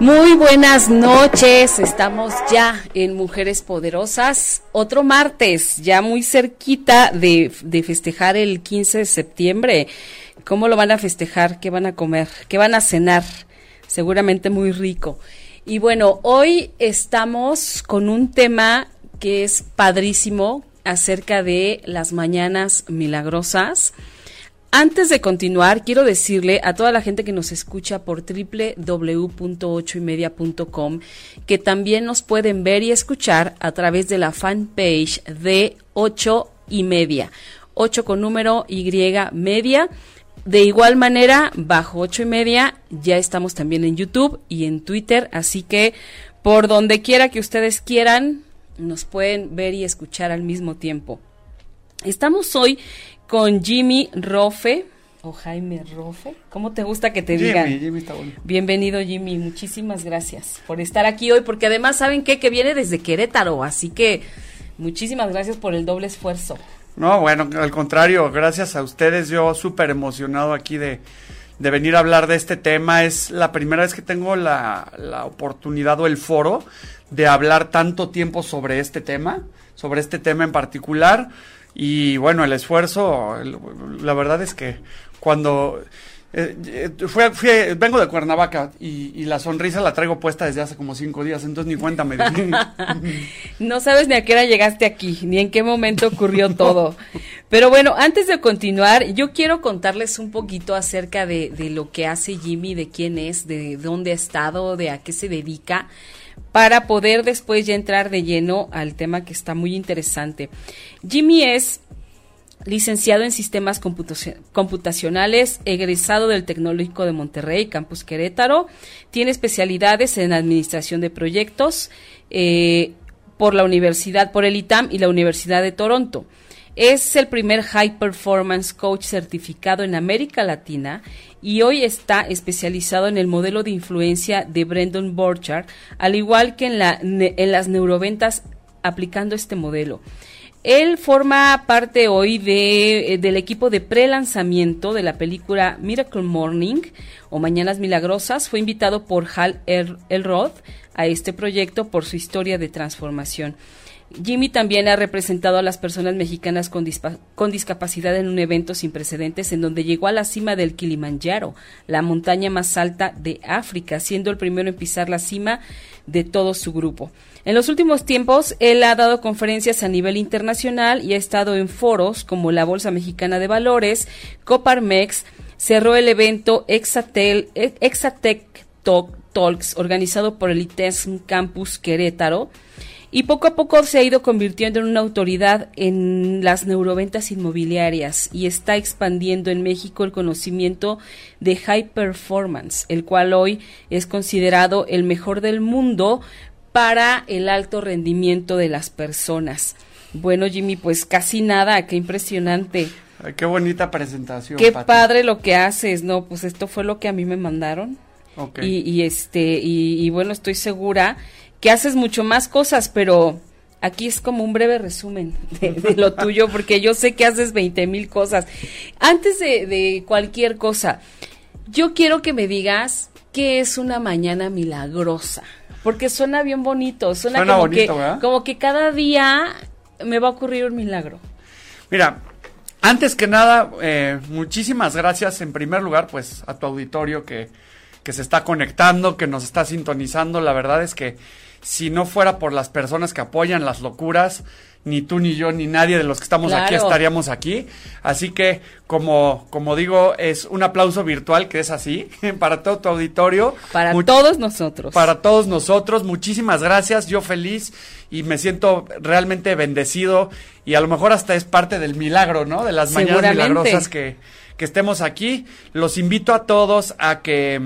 Muy buenas noches, estamos ya en Mujeres Poderosas, otro martes, ya muy cerquita de, festejar el 15 de septiembre. ¿Cómo lo van a festejar? ¿Qué van a comer? ¿Qué van a cenar? Seguramente muy rico. Y bueno, hoy estamos con un tema que es padrísimo acerca de las mañanas milagrosas. Antes de continuar, quiero decirle a toda la gente que nos escucha por www.ochoymedia.com que también nos pueden ver y escuchar a través de la fanpage de Ocho y Media. Ocho con número Y media. De igual manera, bajo ocho y media, ya estamos también en YouTube y en Twitter, así que por donde quiera que ustedes quieran, nos pueden ver y escuchar al mismo tiempo. Estamos hoy con Jimmy Rofe o Jaime Rofe. ¿Cómo te gusta que te digan? Jimmy está bueno. Bienvenido Jimmy, muchísimas gracias por estar aquí hoy, porque además saben qué? que viene desde Querétaro, así que muchísimas gracias por el doble esfuerzo. No, bueno, al contrario, gracias a ustedes, yo súper emocionado aquí de, de, venir a hablar de este tema. Es la primera vez que tengo la, la oportunidad o el foro de hablar tanto tiempo sobre este tema, sobre este tema en particular. Y bueno, el esfuerzo, la verdad es que cuando eh, fui, fui, vengo de Cuernavaca y, y, la sonrisa la traigo puesta desde hace como cinco días, entonces ni cuenta me di. no sabes ni a qué hora llegaste aquí, ni en qué momento ocurrió todo. Pero bueno, antes de continuar, yo quiero contarles un poquito acerca de, de lo que hace Jimmy, de quién es, de dónde ha estado, de a qué se dedica para poder después ya entrar de lleno al tema que está muy interesante. Jimmy es licenciado en sistemas computacionales, egresado del Tecnológico de Monterrey, Campus Querétaro, tiene especialidades en administración de proyectos eh, por la Universidad, por el ITAM y la Universidad de Toronto. Es el primer High Performance Coach certificado en América Latina y hoy está especializado en el modelo de influencia de Brendan Borchardt, al igual que en, la, en las neuroventas aplicando este modelo. Él forma parte hoy de, eh, del equipo de pre-lanzamiento de la película Miracle Morning o Mañanas Milagrosas. Fue invitado por Hal Elrod a este proyecto por su historia de transformación. Jimmy también ha representado a las personas mexicanas con, con, discapacidad en un evento sin precedentes en donde llegó a la cima del Kilimanjaro, la montaña más alta de África, siendo el primero en pisar la cima de todo su grupo. En los últimos tiempos, él ha dado conferencias a nivel internacional y ha estado en foros como la Bolsa Mexicana de Valores, Coparmex, cerró el evento Exatel, Exatec Talks organizado por el ITESM Campus Querétaro, y poco a poco se ha ido convirtiendo en una autoridad en las neuroventas inmobiliarias y está expandiendo en México el conocimiento de high performance, el cual hoy es considerado el mejor del mundo para el alto rendimiento de las personas. Bueno, Jimmy, pues casi nada, qué impresionante. qué bonita presentación. Qué padre lo que haces, ¿no? Pues esto fue lo que a mí me mandaron. Y, y, este, y, y bueno, estoy segura que haces mucho más cosas, pero aquí es como un breve resumen de, lo tuyo, porque yo sé que haces 20 mil cosas. Antes de, cualquier cosa, yo quiero que me digas qué es una mañana milagrosa, porque suena bien bonito, suena, como, que, como que cada día me va a ocurrir un milagro. Mira, antes que nada, eh, muchísimas gracias en primer lugar, pues a tu auditorio que que se está conectando, que nos está sintonizando. La verdad es que si no fuera por las personas que apoyan las locuras, ni tú ni yo ni nadie de los que estamos aquí estaríamos aquí. Así que, como, como digo, es un aplauso virtual que es así para todo tu auditorio. Para Much- todos nosotros. para todos nosotros. Muchísimas gracias, yo feliz y me siento realmente bendecido y a lo mejor hasta es parte del milagro, ¿no? De las mañanas milagrosas que, que estemos aquí. Los invito a todos a que...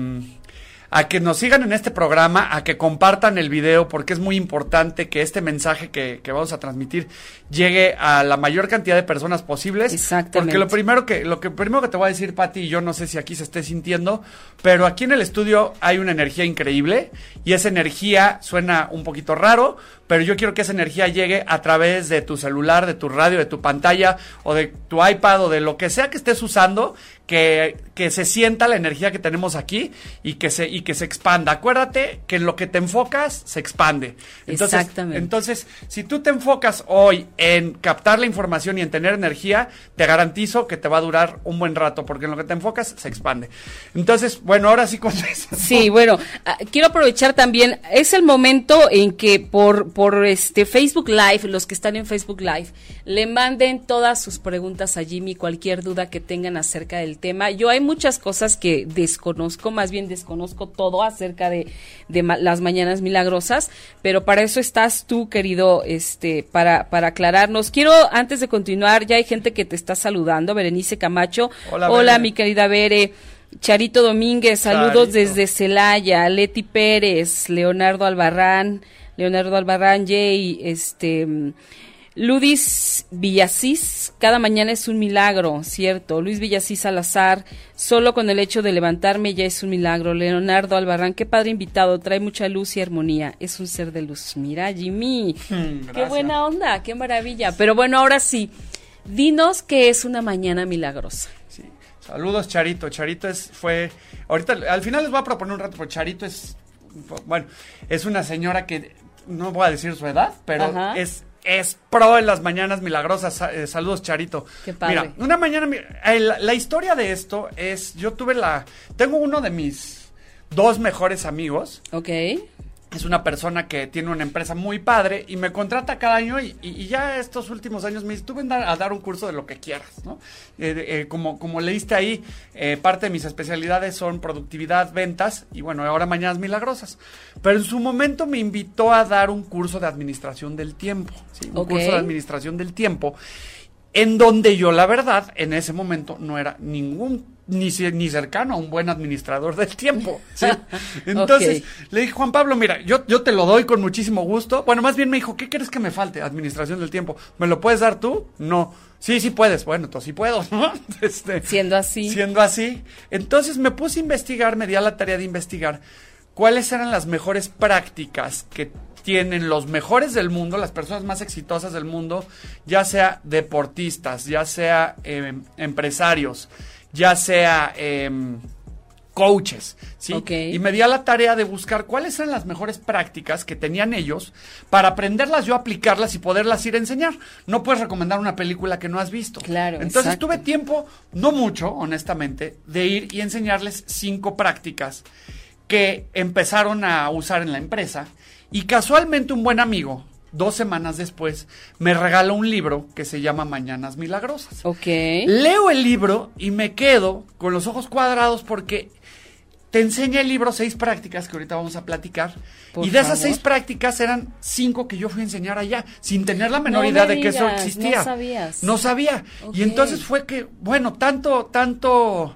a que nos sigan en este programa, a que compartan el video, porque es muy importante que este mensaje que, que vamos a transmitir llegue a la mayor cantidad de personas posibles. Exactamente. Porque lo primero que, lo que primero que te voy a decir, Pati, y yo no sé si aquí se esté sintiendo, pero aquí en el estudio hay una energía increíble y esa energía suena un poquito raro, pero yo quiero que esa energía llegue a través de tu celular, de tu radio, de tu pantalla o de tu iPad o de lo que sea que estés usando, que, que se sienta la energía que tenemos aquí y que se, y que se expanda. Acuérdate que en lo que te enfocas se expande. Entonces, Exactamente. entonces, si tú te enfocas hoy en captar la información y en tener energía, te garantizo que te va a durar un buen rato, porque en lo que te enfocas se expande. Entonces, bueno, ahora sí con eso. Sí, bueno, ah, quiero aprovechar también, es el momento en que por, por este Facebook Live, los que están en Facebook Live, le manden todas sus preguntas a Jimmy, cualquier duda que tengan acerca del tema. Yo hay muchas cosas que desconozco, más bien desconozco todo acerca de, de ma- las mañanas milagrosas, pero para eso estás tú, querido, este, para, para aclararnos. Quiero, antes de continuar, ya hay gente que te está saludando, Berenice Camacho. Hola, mi querida Bere. Charito Domínguez, saludos Charito. desde Celaya, Leti Pérez, Leonardo Albarrán, Leonardo Albarrán, Jay, este, Ludis Villasís, cada mañana es un milagro, cierto. Luis Villasís Salazar, solo con el hecho de levantarme ya es un milagro. Leonardo Albarrán, qué padre invitado, trae mucha luz y armonía, es un ser de luz. Mira, Jimmy, qué gracias. buena onda, qué maravilla. Pero bueno, ahora sí, dinos qué es una mañana milagrosa. Sí. Saludos, Charito. Charito es, fue. Ahorita, al final les voy a proponer un rato, porque Charito es. Bueno, es una señora que. No voy a decir su edad, pero Ajá. es. Es pro en las mañanas milagrosas. Sa- eh, saludos, Charito. Qué padre. Mira, una mañana. la historia de esto es. Yo tuve la. Tengo uno de mis dos mejores amigos. ¿Ok? Es una persona que tiene una empresa muy padre y me contrata cada año y, y- y ya estos últimos años me dice, tú ven a, a dar un curso de lo que quieras, ¿no? Eh, eh, como, como leíste ahí, eh, parte de mis especialidades son productividad, ventas y bueno, ahora mañanas milagrosas. Pero en su momento me invitó a dar un curso de administración del tiempo, ¿sí? Un curso de administración del tiempo en donde yo la verdad en ese momento no era ningún ni, ni cercano a un buen administrador del tiempo. ¿sí? Entonces le dije, Juan Pablo, mira, yo, yo te lo doy con muchísimo gusto. Bueno, más bien me dijo, ¿qué crees que me falte? Administración del tiempo. ¿Me lo puedes dar tú? No. Sí, sí puedes. Bueno, entonces sí puedo. ¿no? Este, Siendo así. Siendo así. Entonces me puse a investigar, me di a la tarea de investigar cuáles eran las mejores prácticas que tienen los mejores del mundo, las personas más exitosas del mundo, ya sea deportistas, ya sea eh, empresarios, ya sea em, coaches, ¿sí? Y me di a la tarea de buscar cuáles eran las mejores prácticas que tenían ellos para aprenderlas yo, aplicarlas y poderlas ir a enseñar. No puedes recomendar una película que no has visto. Claro, Entonces exacto. tuve tiempo, no mucho, honestamente, de ir y enseñarles cinco prácticas que empezaron a usar en la empresa. Y casualmente un buen amigo, dos semanas después, me regaló un libro que se llama Mañanas Milagrosas. Ok. Leo el libro y me quedo con los ojos cuadrados porque te enseña el libro seis prácticas que ahorita vamos a platicar. Por y de esas favor. seis prácticas eran cinco que yo fui a enseñar allá, sin tener la menor No idea me de que eso existía. no sabías. No sabía. Y entonces fue que, bueno, tanto, tanto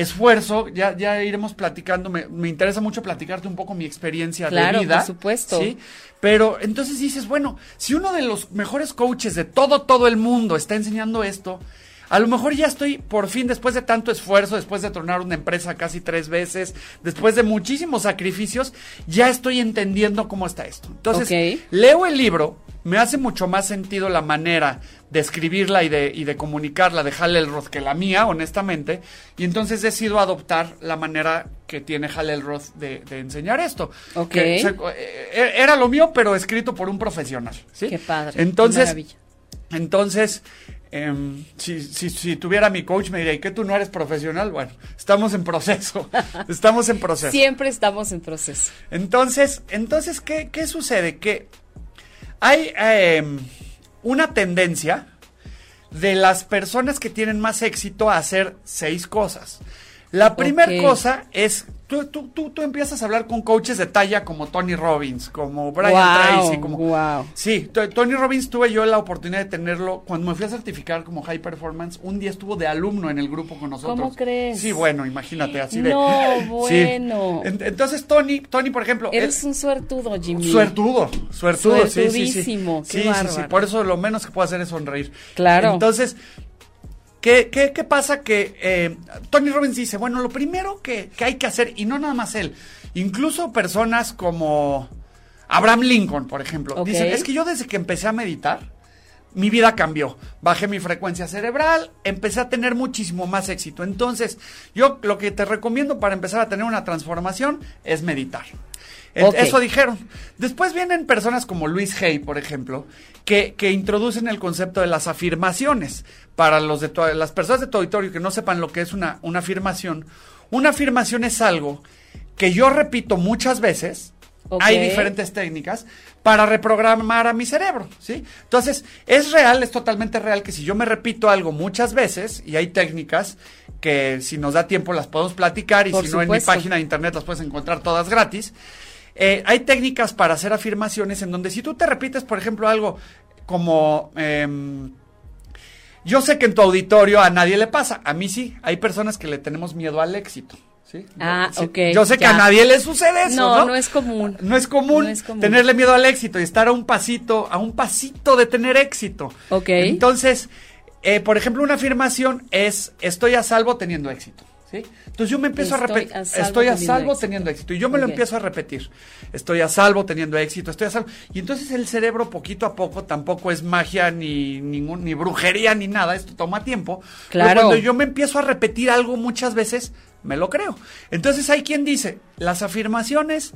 esfuerzo, ya, ya iremos platicando, me, me interesa mucho platicarte un poco mi experiencia Claro, de vida. por supuesto. ¿sí? Pero entonces dices, bueno, si uno de los mejores coaches de todo, todo el mundo está enseñando esto, a lo mejor ya estoy por fin, después de tanto esfuerzo, después de tronar una empresa casi tres veces, después de muchísimos sacrificios, ya estoy entendiendo cómo está esto. Entonces, leo el libro, me hace mucho más sentido la manera de escribirla y de, y de comunicarla de Hal Elrod que la mía, honestamente, y entonces decido adoptar la manera que tiene Hal Elrod de, de enseñar esto. Ok. Que se- eh, era lo mío, pero escrito por un profesional. ¿sí? Qué padre, qué Entonces, maravilla. entonces em, si, si, si tuviera mi coach me diría, ¿y que tú no eres profesional? Bueno, estamos en proceso, estamos en proceso. Siempre estamos en proceso. Entonces, entonces ¿qué, qué sucede? Que hay em, una tendencia de las personas que tienen más éxito a hacer seis cosas. La primera cosa es, tú, tú, tú, tú empiezas a hablar con coaches de talla como Tony Robbins, como Brian Tracy, como... guau. Sí, Tony Robbins tuve yo la oportunidad de tenerlo cuando me fui a certificar como High Performance. Un día estuvo de alumno en el grupo con nosotros. ¿Cómo crees? Sí, bueno, imagínate, así de... No, Sí. bueno. En- Entonces, Tony, Tony, por ejemplo... Eres él- un suertudo, Jimmy. Suertudo, suertudo, sí, sí, sí. Qué Sí, sí, sí, por eso lo menos que puedo hacer es sonreír. Claro. Entonces, ¿qué, qué, qué pasa? Que eh, Tony Robbins dice, bueno, lo primero que, que hay que hacer, y no nada más él, incluso personas como Abraham Lincoln, por ejemplo, Ok. dicen, es que yo desde que empecé a meditar, mi vida cambió. Bajé mi frecuencia cerebral, empecé a tener muchísimo más éxito. Entonces, yo lo que te recomiendo para empezar a tener una transformación es meditar. Eso dijeron. Después vienen personas como Luis Hay, por ejemplo, que, que introducen el concepto de las afirmaciones. Para los de tu- las personas de tu auditorio que no sepan lo que es una, una afirmación, una afirmación es algo que yo repito muchas veces. Hay diferentes técnicas para reprogramar a mi cerebro, ¿sí? Entonces, es real, es totalmente real que si yo me repito algo muchas veces, y hay técnicas que si nos da tiempo las podemos platicar, y Por si no en mi página de internet las puedes encontrar todas gratis, eh, hay técnicas para hacer afirmaciones en donde si tú te repites, por ejemplo, algo como... em, yo sé que en tu auditorio a nadie le pasa, a mí sí, hay personas que le tenemos miedo al éxito. ¿sí? Ah, Sí. ok, Yo sé que a nadie le sucede eso, ¿no? No, no es común. No es común, No es común. tenerle miedo al éxito y estar a un pasito, a un pasito de tener éxito. Ok. Entonces, eh, por ejemplo, una afirmación es estoy a salvo teniendo éxito. ¿sí? Entonces yo me empiezo a Estoy repetir, a estoy a salvo teniendo éxito. Y yo me lo empiezo a repetir. Estoy a salvo teniendo éxito, estoy a salvo. Y entonces el cerebro poquito a poco tampoco es magia ni ningún ni brujería ni nada, esto toma tiempo. Pero Claro. cuando yo me empiezo a repetir algo muchas veces, me lo creo. Entonces hay quien dice, las afirmaciones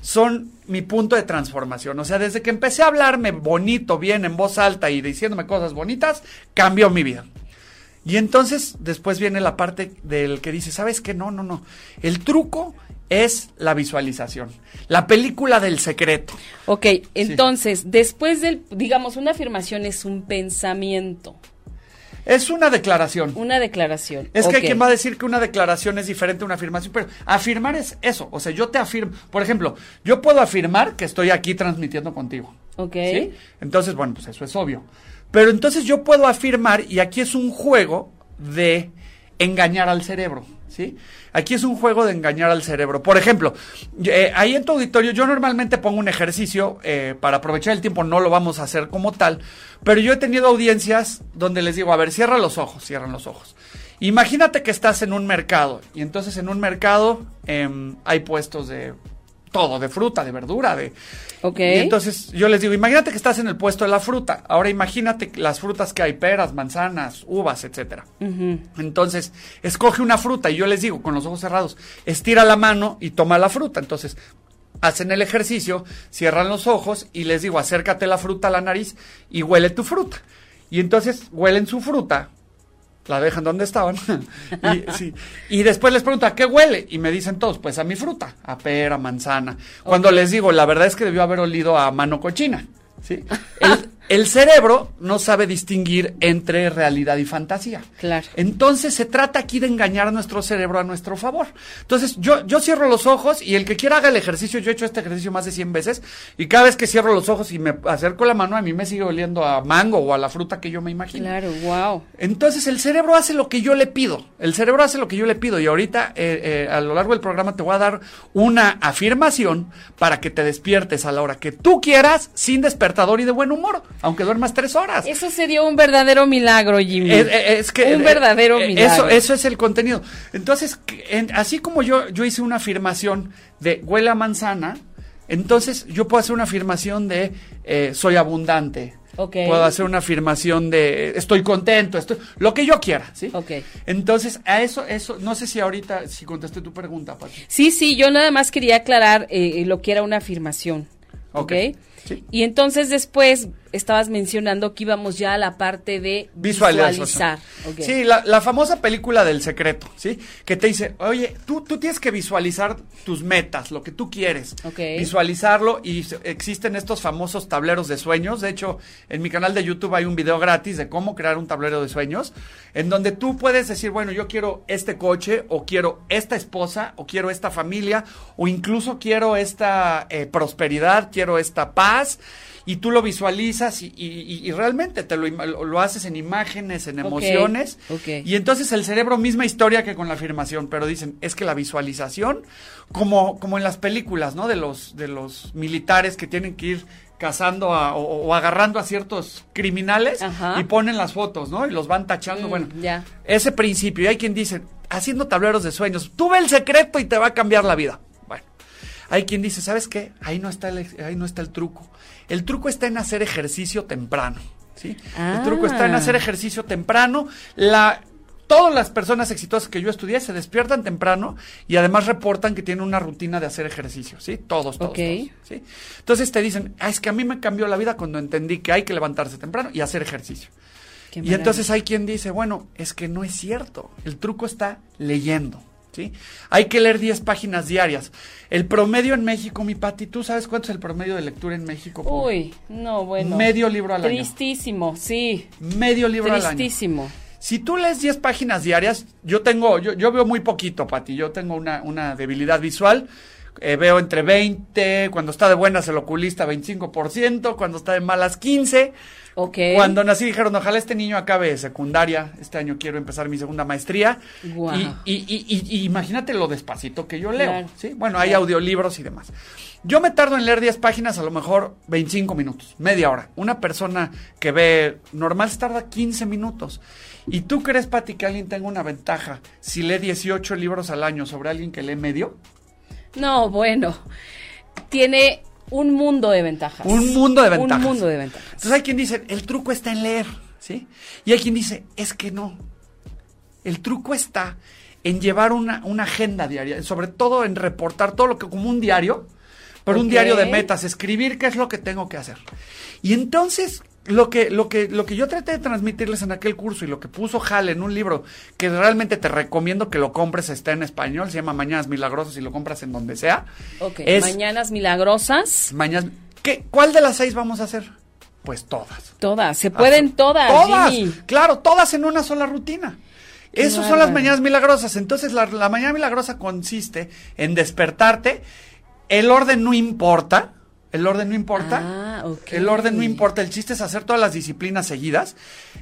son mi punto de transformación. O sea, desde que empecé a hablarme bonito, bien, en voz alta y diciéndome cosas bonitas, cambió mi vida. Y entonces después viene la parte del que dice, ¿sabes qué? No, no, no. El truco es la visualización. La película del secreto. Ok, entonces, después del, digamos, una afirmación es un pensamiento, Es una declaración. una declaración. Es que hay quien va a decir que una declaración es diferente a una afirmación, pero afirmar es eso. O sea, yo te afirmo. Por ejemplo, yo puedo afirmar que estoy aquí transmitiendo contigo. Ok. ¿sí? Entonces, bueno, pues eso es obvio. Pero entonces yo puedo afirmar, y aquí es un juego de engañar al cerebro, ¿sí? Aquí es un juego de engañar al cerebro. Por ejemplo, eh, ahí en tu auditorio yo normalmente pongo un ejercicio eh, para aprovechar el tiempo, no lo vamos a hacer como tal, pero yo he tenido audiencias donde les digo, a ver, cierra los ojos, cierran los ojos. Imagínate que estás en un mercado y entonces en un mercado em, hay puestos de todo, de fruta, de verdura, de... Ok. Y entonces yo les digo, imagínate que estás en el puesto de la fruta. Ahora imagínate las frutas que hay, peras, manzanas, uvas, etcétera. Entonces, escoge una fruta y yo les digo, con los ojos cerrados, estira la mano y toma la fruta. Entonces, hacen el ejercicio, cierran los ojos y les digo, acércate la fruta a la nariz y huele tu fruta. Y entonces huelen su fruta, la dejan donde estaban. y, sí. y después les pregunto, ¿a qué huele? Y me dicen todos, pues a mi fruta, a pera, manzana. Cuando les digo, la verdad es que debió haber olido a mano cochina. ¿sí? El, el cerebro no sabe distinguir entre realidad y fantasía. Claro. Entonces se trata aquí de engañar a nuestro cerebro a nuestro favor. Entonces yo, yo cierro los ojos y el que quiera haga el ejercicio, yo he hecho este ejercicio más de 100 veces y cada vez que cierro los ojos y me acerco la mano a mí me sigue oliendo a mango o a la fruta que yo me imagino. Claro, wow. Entonces el cerebro hace lo que yo le pido. El cerebro hace lo que yo le pido. Y ahorita, eh, eh, a lo largo del programa, te voy a dar una afirmación para que te despiertes a la hora que tú quieras, sin despertador y de buen humor, aunque duermas tres horas. Eso sería un verdadero milagro, Jimmy. Es, que un eh, verdadero eh, milagro. Eso, eso es el contenido. Entonces, en- así como yo, yo hice una afirmación de huele a manzana, entonces yo puedo hacer una afirmación de eh, soy abundante. Ok. Puedo hacer una afirmación de estoy contento, estoy, lo que yo quiera, ¿sí? Entonces, a eso, eso, no sé si ahorita, si contesté tu pregunta, Pati. Sí, sí, yo nada más quería aclarar eh, lo que era una afirmación. ¿Ok? Ok, sí. Y entonces después estabas mencionando que íbamos ya a la parte de visualizar. Ok. Sí, la, la famosa película del secreto, ¿sí? Que te dice, oye, tú, tú tienes que visualizar tus metas, lo que tú quieres. Ok. Visualizarlo y existen estos famosos tableros de sueños. De hecho, en mi canal de YouTube hay un video gratis de cómo crear un tablero de sueños, en donde tú puedes decir, bueno, yo quiero este coche, o quiero esta esposa, o quiero esta familia, o incluso quiero esta eh, prosperidad, quiero esta paz. Y tú lo visualizas y, y- y- y realmente te lo, lo- haces en imágenes, en emociones. Y entonces el cerebro, misma historia que con la afirmación, pero dicen, es que la visualización, como, como en las películas, ¿no? De los, de los militares que tienen que ir cazando a- o, o agarrando a ciertos criminales Ajá. y ponen las fotos, ¿no? Y los van tachando, Mm, bueno. ya. Ese principio, y hay quien dice, haciendo tableros de sueños, tú ve el secreto y te va a cambiar la vida. Hay quien dice, ¿sabes qué? Ahí no está el, ahí no está el truco. El truco está en hacer ejercicio temprano, ¿sí? Ah. El truco está en hacer ejercicio temprano. La todas las personas exitosas que yo estudié se despiertan temprano y además reportan que tienen una rutina de hacer ejercicio, ¿sí? Todos, todos, todos, ¿sí? Entonces te dicen, ah, es que a mí me cambió la vida cuando entendí que hay que levantarse temprano y hacer ejercicio. Qué Y entonces hay quien dice, bueno, es que no es cierto. El truco está leyendo. ¿Sí? Hay que leer 10 páginas diarias. El promedio en México, mi Pati, ¿tú sabes cuánto es el promedio de lectura en México? por- Uy, no, bueno. Medio libro al año. Tristísimo, sí. Medio libro al año. Tristísimo. Si tú lees 10 páginas diarias, yo tengo, yo, yo veo muy poquito, Pati. Yo tengo una, una debilidad visual. Eh, veo entre 20, cuando está de buenas el oculista 25%, cuando está de malas 15. Ok. Cuando nací dijeron, ojalá este niño acabe secundaria, este año quiero empezar mi segunda maestría. Guau. Y, y- y- y- y imagínate lo despacito que yo leo, Claro. ¿sí? Bueno, hay Claro. audiolibros y demás. Yo me tardo en leer 10 páginas, a lo mejor 25 minutos, media hora. Una persona que ve normal se tarda 15 minutos. ¿Y tú crees, Pati, que alguien tenga una ventaja si lee 18 libros al año sobre alguien que lee medio? No, bueno. Tiene un mundo de ventajas. Un mundo de ventajas. Un mundo de ventajas. Entonces hay quien dice, el truco está en leer, ¿sí? Y hay quien dice, es que no. El truco está en llevar una, una agenda diaria, sobre todo en reportar todo lo que como un diario, pero un diario de metas, escribir qué es lo que tengo que hacer. Y entonces, lo que, lo que, lo que yo traté de transmitirles en aquel curso y lo que puso Hal en un libro que realmente te recomiendo que lo compres, está en español, se llama Mañanas Milagrosas y lo compras en donde sea. Ok. Es- Mañanas milagrosas. Mañanas, ¿qué, ¿Cuál de las seis vamos a hacer? Pues todas. Todas. Se pueden todas. Todas, Jimmy. claro, todas en una sola rutina. Esas son las mañanas milagrosas. Entonces, la, la mañana milagrosa consiste en despertarte. El orden no importa. El orden no importa. Ah, ok. El orden no importa. El chiste es hacer todas las disciplinas seguidas.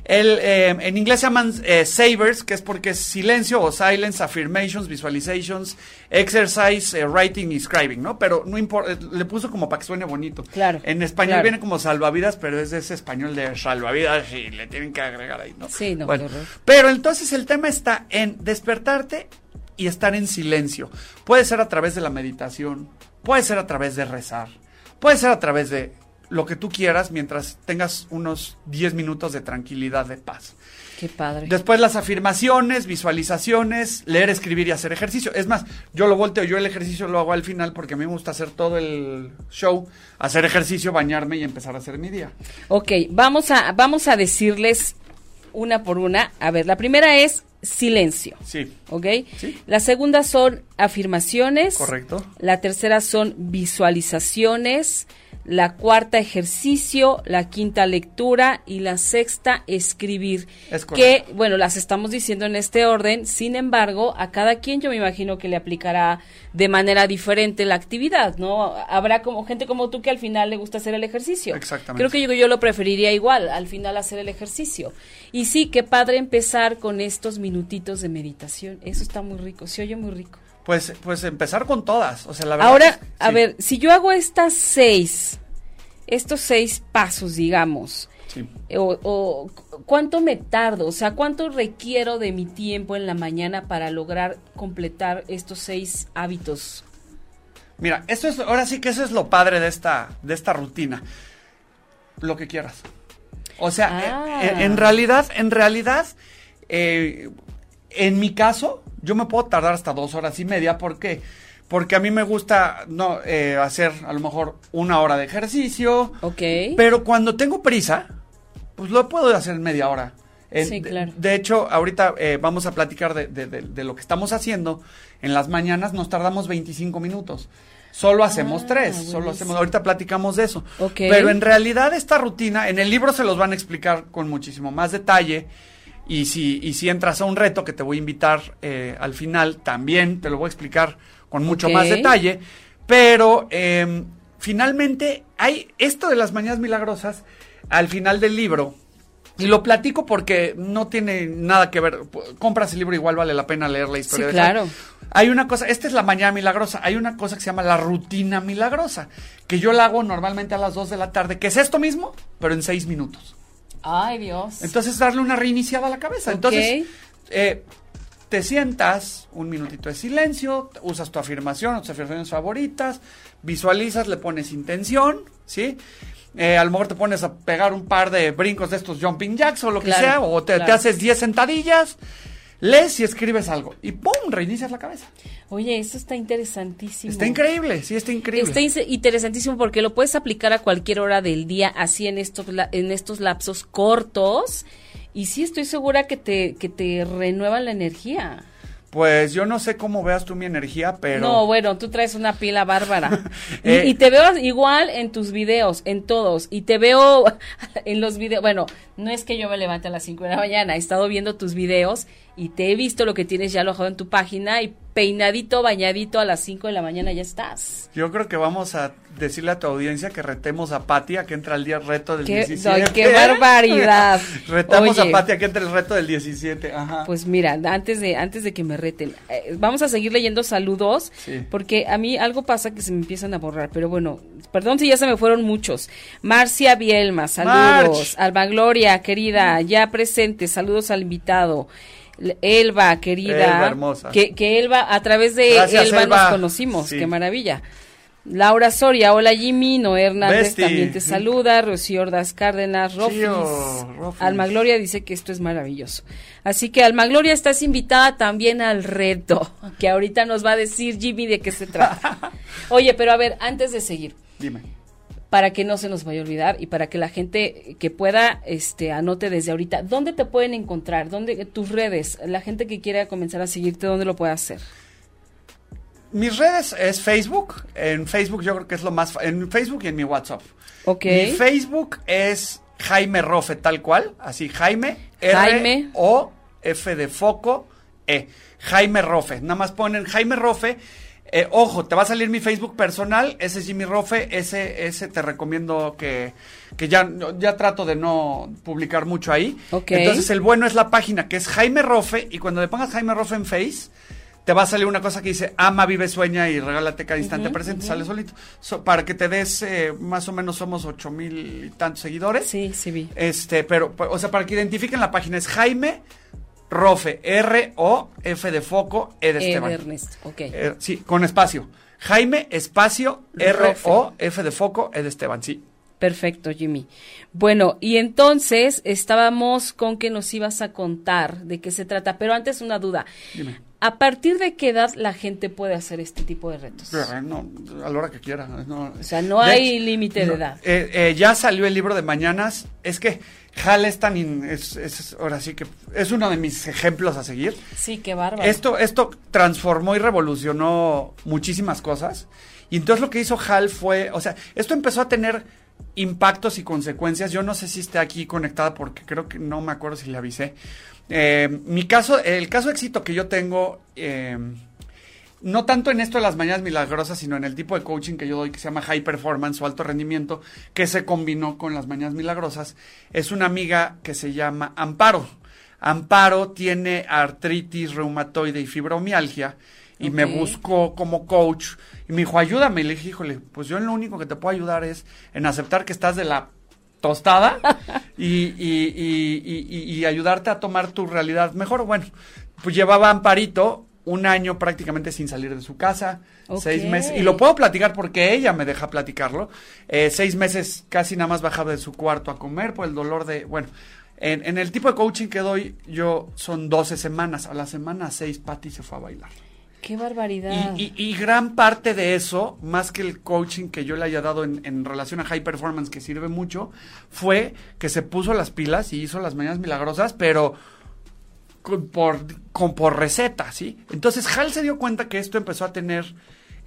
El, eh, en inglés se llaman eh, savers, que es porque es silencio o silence, affirmations, visualizations, exercise, eh, writing y scribing, ¿no? Pero no importa. Le puso como para que suene bonito. Claro, En español claro. viene como salvavidas, pero es de ese español de salvavidas y le tienen que agregar ahí, ¿no? Sí, no, Bueno, pero entonces el tema está en despertarte y estar en silencio. Puede ser a través de la meditación, puede ser a través de rezar, puede ser a través de lo que tú quieras mientras tengas unos 10 minutos de tranquilidad, de paz. Qué padre. Después las afirmaciones, visualizaciones, leer, escribir y hacer ejercicio. Es más, yo lo volteo, yo el ejercicio lo hago al final porque a mí me gusta hacer todo el show, hacer ejercicio, bañarme y empezar a hacer mi día. Ok, vamos a, vamos a decirles una por una. A ver, la primera es silencio. Sí. ¿Ok? Sí. La segunda son afirmaciones. Correcto. La tercera son visualizaciones. La cuarta, ejercicio. La quinta, lectura. Y la sexta, escribir. Es que, bueno, las estamos diciendo en este orden. Sin embargo, a cada quien yo me imagino que le aplicará de manera diferente la actividad, ¿no? Habrá como gente como tú que al final le gusta hacer el ejercicio. Exactamente. Creo que yo, yo lo preferiría igual, al final hacer el ejercicio. Y sí, qué padre empezar con estos minutitos de meditación. Eso está muy rico, se oye muy rico. Pues, pues empezar con todas. O sea, la verdad. Ahora, es- a ver, si yo hago estas seis, estos seis pasos, digamos, Sí. o, o cu- cuánto me tardo, o sea, cuánto requiero de mi tiempo en la mañana para lograr completar estos seis hábitos. Mira, eso es, ahora sí que eso es lo padre de esta, de esta rutina. Lo que quieras. O sea, Ah. eh, eh, en realidad, en realidad, eh, en mi caso, yo me puedo tardar hasta dos horas y media. ¿Por qué? porque a mí me gusta no eh, hacer a lo mejor una hora de ejercicio. Ok. Pero cuando tengo prisa, pues lo puedo hacer en media hora. En- Sí, claro. De, hecho, ahorita eh, vamos a platicar de, de- de- lo que estamos haciendo. En las mañanas nos tardamos 25 minutos. Solo hacemos Ah, tres, solo hacemos, ahorita platicamos de eso. Ok. Pero en realidad esta rutina, en el libro se los van a explicar con muchísimo más detalle. Y si, y si entras a un reto que te voy a invitar eh, al final, también te lo voy a explicar con mucho más detalle. Pero eh, finalmente hay esto de las mañanas milagrosas al final del libro. Y lo platico porque no tiene nada que ver. Compras el libro, igual vale la pena leer la historia. Sí, de claro. Hay una cosa, esta es la mañana milagrosa. Hay una cosa que se llama la rutina milagrosa, que yo la hago normalmente a las 2 de la tarde, que es esto mismo, pero en 6 minutos. Ay, Dios. Entonces, darle una reiniciada a la cabeza. Entonces, eh, te sientas, un minutito de silencio, usas tu afirmación, tus afirmaciones favoritas, visualizas, le pones intención, ¿sí? Eh, a lo mejor te pones a pegar un par de brincos de estos jumping jacks o lo que sea, o te, te haces 10 sentadillas, lees y escribes algo. Y ¡pum! reinicias la cabeza. Oye, eso está interesantísimo. Está increíble, sí, está increíble. Está interesantísimo porque lo puedes aplicar a cualquier hora del día, así en estos, la- en estos lapsos cortos. Y sí, estoy segura que te, que te renueva la energía. Pues yo no sé cómo veas tú mi energía, pero... No, bueno, tú traes una pila bárbara. y, Eh. y te veo igual en tus videos, en todos. Y te veo en los videos. Bueno, no es que yo me levante a las 5 de la mañana. He estado viendo tus videos y te he visto lo que tienes ya alojado en tu página. Y peinadito, bañadito a las 5 de la mañana ya estás. Yo creo que vamos a decirle a tu audiencia que retemos a Pati a que entra el día reto del Qué- 17. ay, qué barbaridad. Retamos Oye. a Pati a que entre el reto del 17. Ajá. Pues mira, antes de antes de que me reten, eh, vamos a seguir leyendo saludos Sí. porque a mí algo pasa que se me empiezan a borrar, pero bueno, perdón si ya se me fueron muchos. Marcia Bielma, saludos. March. Alba Gloria, querida, ya presente, saludos al invitado. Elba, querida, Elba, hermosa. que, que Elba, a través de Gracias, Elba, Elba. nos conocimos, Sí. qué maravilla. Laura Soria, hola Jimmy, Noé Hernández Bestie. también te saluda, Rocío Ordaz Cárdenas, Rofis, Chío, Rofis. Alma Gloria dice que esto es maravilloso. Así que Alma Gloria estás invitada también al reto, que ahorita nos va a decir Jimmy de qué se trata. Oye, pero a ver, antes de seguir, Dime. Para que no se nos vaya a olvidar y para que la gente que pueda este anote desde ahorita, ¿dónde te pueden encontrar? ¿Dónde tus redes? La gente que quiera comenzar a seguirte, ¿dónde lo puede hacer? Mis redes es Facebook. En Facebook yo creo que es lo más... En Facebook y en mi WhatsApp. Ok. Mi Facebook es Jaime Rofe, tal cual. Así, Jaime. R Jaime. O F de foco E. Jaime Rofe. Nada más ponen Jaime Rofe. Eh, ojo, te va a salir mi Facebook personal. Ese es Jimmy Rofe. Ese, ese te recomiendo que, que ya, ya trato de no publicar mucho ahí. Ok. Entonces el bueno es la página que es Jaime Rofe. Y cuando le pongas Jaime Rofe en Face te va a salir una cosa que dice ama, vive, sueña y regálate cada instante presente, sale solito. So, para que te des, eh, más o menos somos ocho mil y tantos seguidores. Sí, sí vi. Este, pero, o sea, para que identifiquen la página es Jaime Rofe, R-O-F de foco, E de de Esteban. Ernesto, ok. Eh, sí, con espacio. Jaime, espacio, R-O-F de foco, E de Esteban, sí. Perfecto, Jimmy. Bueno, y entonces estábamos con que nos ibas a contar de qué se trata, pero antes una duda. Dime. ¿A partir de qué edad la gente puede hacer este tipo de retos? Eh, No, a la hora que quiera. No. O sea, no De hay límite de edad. eh, eh, ya salió el libro de mañanas. Es que Hal es tan. in- es, es- ahora sí que es uno de mis ejemplos a seguir. Sí, qué bárbaro. Esto, esto transformó y revolucionó muchísimas cosas. Y entonces lo que hizo Hal fue. O sea, esto empezó a tener impactos y consecuencias. Yo no sé si esté aquí conectada porque creo que no me acuerdo si le avisé. Eh, mi caso, el caso de éxito que yo tengo. eh, no tanto en esto de las mañanas milagrosas, sino en el tipo de coaching que yo doy que se llama high performance o alto rendimiento, que se combinó con las mañanas milagrosas, es una amiga que se llama Amparo. Amparo tiene artritis reumatoide y fibromialgia y me buscó como coach y me dijo, ayúdame. Y le dije, híjole, pues yo lo único que te puedo ayudar es en aceptar que estás de la tostada y, y- y- y- y- y ayudarte a tomar tu realidad mejor. Bueno, pues llevaba Amparito un año prácticamente sin salir de su casa, seis meses, y lo puedo platicar porque ella me deja platicarlo, eh, seis meses casi nada más bajaba de su cuarto a comer por el dolor de, bueno, en, en el tipo de coaching que doy yo son 12 semanas, a la semana seis Patti se fue a bailar. Qué barbaridad. Y, y- y gran parte de eso, más que el coaching que yo le haya dado en, en relación a high performance, que sirve mucho, fue que se puso las pilas y hizo las mañanas milagrosas, pero con- por, con, por receta, ¿sí? Entonces Hal se dio cuenta que esto empezó a tener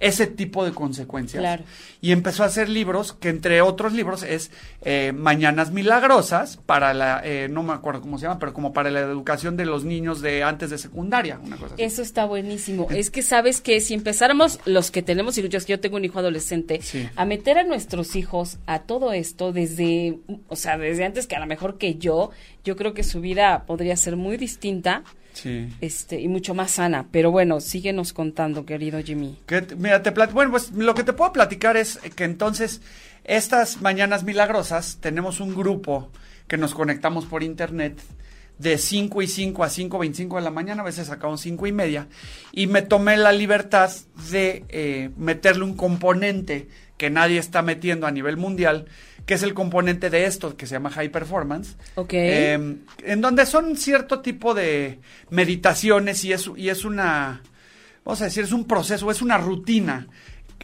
ese tipo de consecuencias. Claro. Y empezó a hacer libros, que entre otros libros es eh, Mañanas Milagrosas, para la, eh, no me acuerdo cómo se llama, pero como para la educación de los niños de antes de secundaria, una cosa así. Eso está buenísimo. Es que sabes que si empezáramos los que tenemos hijos, yo- yo tengo un hijo adolescente, Sí. a meter a nuestros hijos a todo esto desde, o sea, desde antes que a lo mejor que yo, yo creo que su vida podría ser muy distinta, Sí. este, y mucho más sana. Pero bueno, síguenos contando, querido Jimmy. Que mira, te bueno, pues lo que te puedo platicar es que entonces estas mañanas milagrosas tenemos un grupo que nos conectamos por internet de 5 y 5 a 5.25 de la mañana, a veces acabamos 5 y media, y me tomé la libertad de eh, meterle un componente que nadie está metiendo a nivel mundial, que es el componente de esto que se llama High Performance. Ok. Eh, en donde son cierto tipo de meditaciones y es, y es una, vamos a decir, es un proceso, es una rutina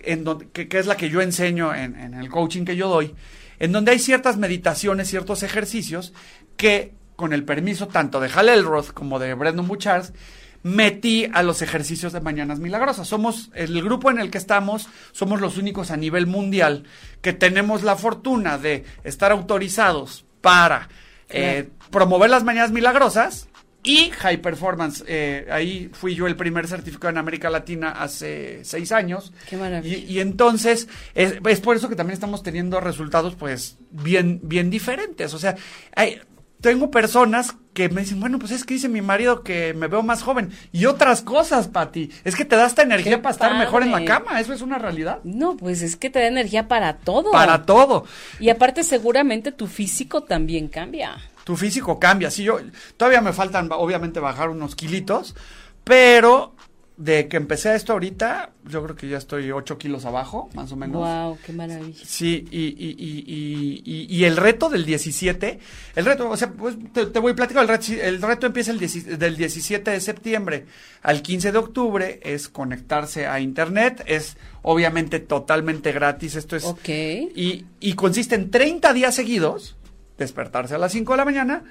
en donde, que, que es la que yo enseño en, en el coaching que yo doy, en donde hay ciertas meditaciones, ciertos ejercicios que, con el permiso tanto de Hal Elroth como de Brendan Buchars, metí a los ejercicios de Mañanas Milagrosas. Somos el grupo en el que estamos, somos los únicos a nivel mundial que tenemos la fortuna de estar autorizados para eh, promover las Mañanas Milagrosas y High Performance. Eh, ahí fui yo el primer certificado en América Latina hace seis años. Qué maravilla. Y, y entonces, es, es por eso que también estamos teniendo resultados, pues, bien, bien diferentes. O sea, hay, tengo personas que me dicen, bueno, pues es que dice mi marido que me veo más joven. Y otras cosas, Pati. Es que te da esta energía Qué para estar mejor en la cama. Eso es una realidad. No, pues es que te da energía para todo. Para todo. Y aparte seguramente tu físico también cambia. tu físico cambia. Sí, yo todavía me faltan, obviamente, bajar unos kilitos, pero de que empecé esto ahorita, yo creo que ya estoy 8 kilos abajo, más o menos. Wow, qué maravilla. Sí, y, y, y, y, y- y el reto del 17, el reto, o sea, pues te, voy a platicar, el reto, el reto empieza el 10 del 17 de septiembre al 15 de octubre, es conectarse a internet, es obviamente totalmente gratis, esto es... Ok. Y, y consiste en 30 días seguidos, despertarse a las 5 de la mañana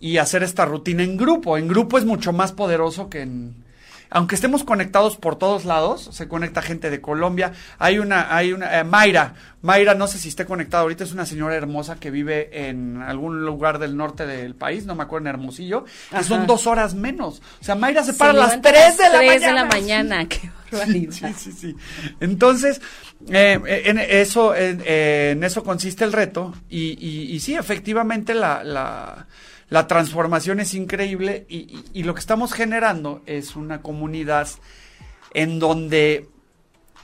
y hacer esta rutina en grupo. En grupo es mucho más poderoso que en... Aunque estemos conectados por todos lados, se conecta gente de Colombia. Hay una, hay una, eh, Mayra. Mayra, no sé si esté conectada ahorita, es una señora hermosa que vive en algún lugar del norte del país, no me acuerdo, en Hermosillo, Ajá. son dos horas menos. O sea, Mayra se para a las levanta 3 de la 3 mañana. de la mañana. Qué barbaridad. Sí, sí, sí. Entonces, eh, en eso, en, en eso consiste el reto. Y, y- y sí, efectivamente, la, la, la transformación es increíble. Y, y- y lo que estamos generando es una comunidad en donde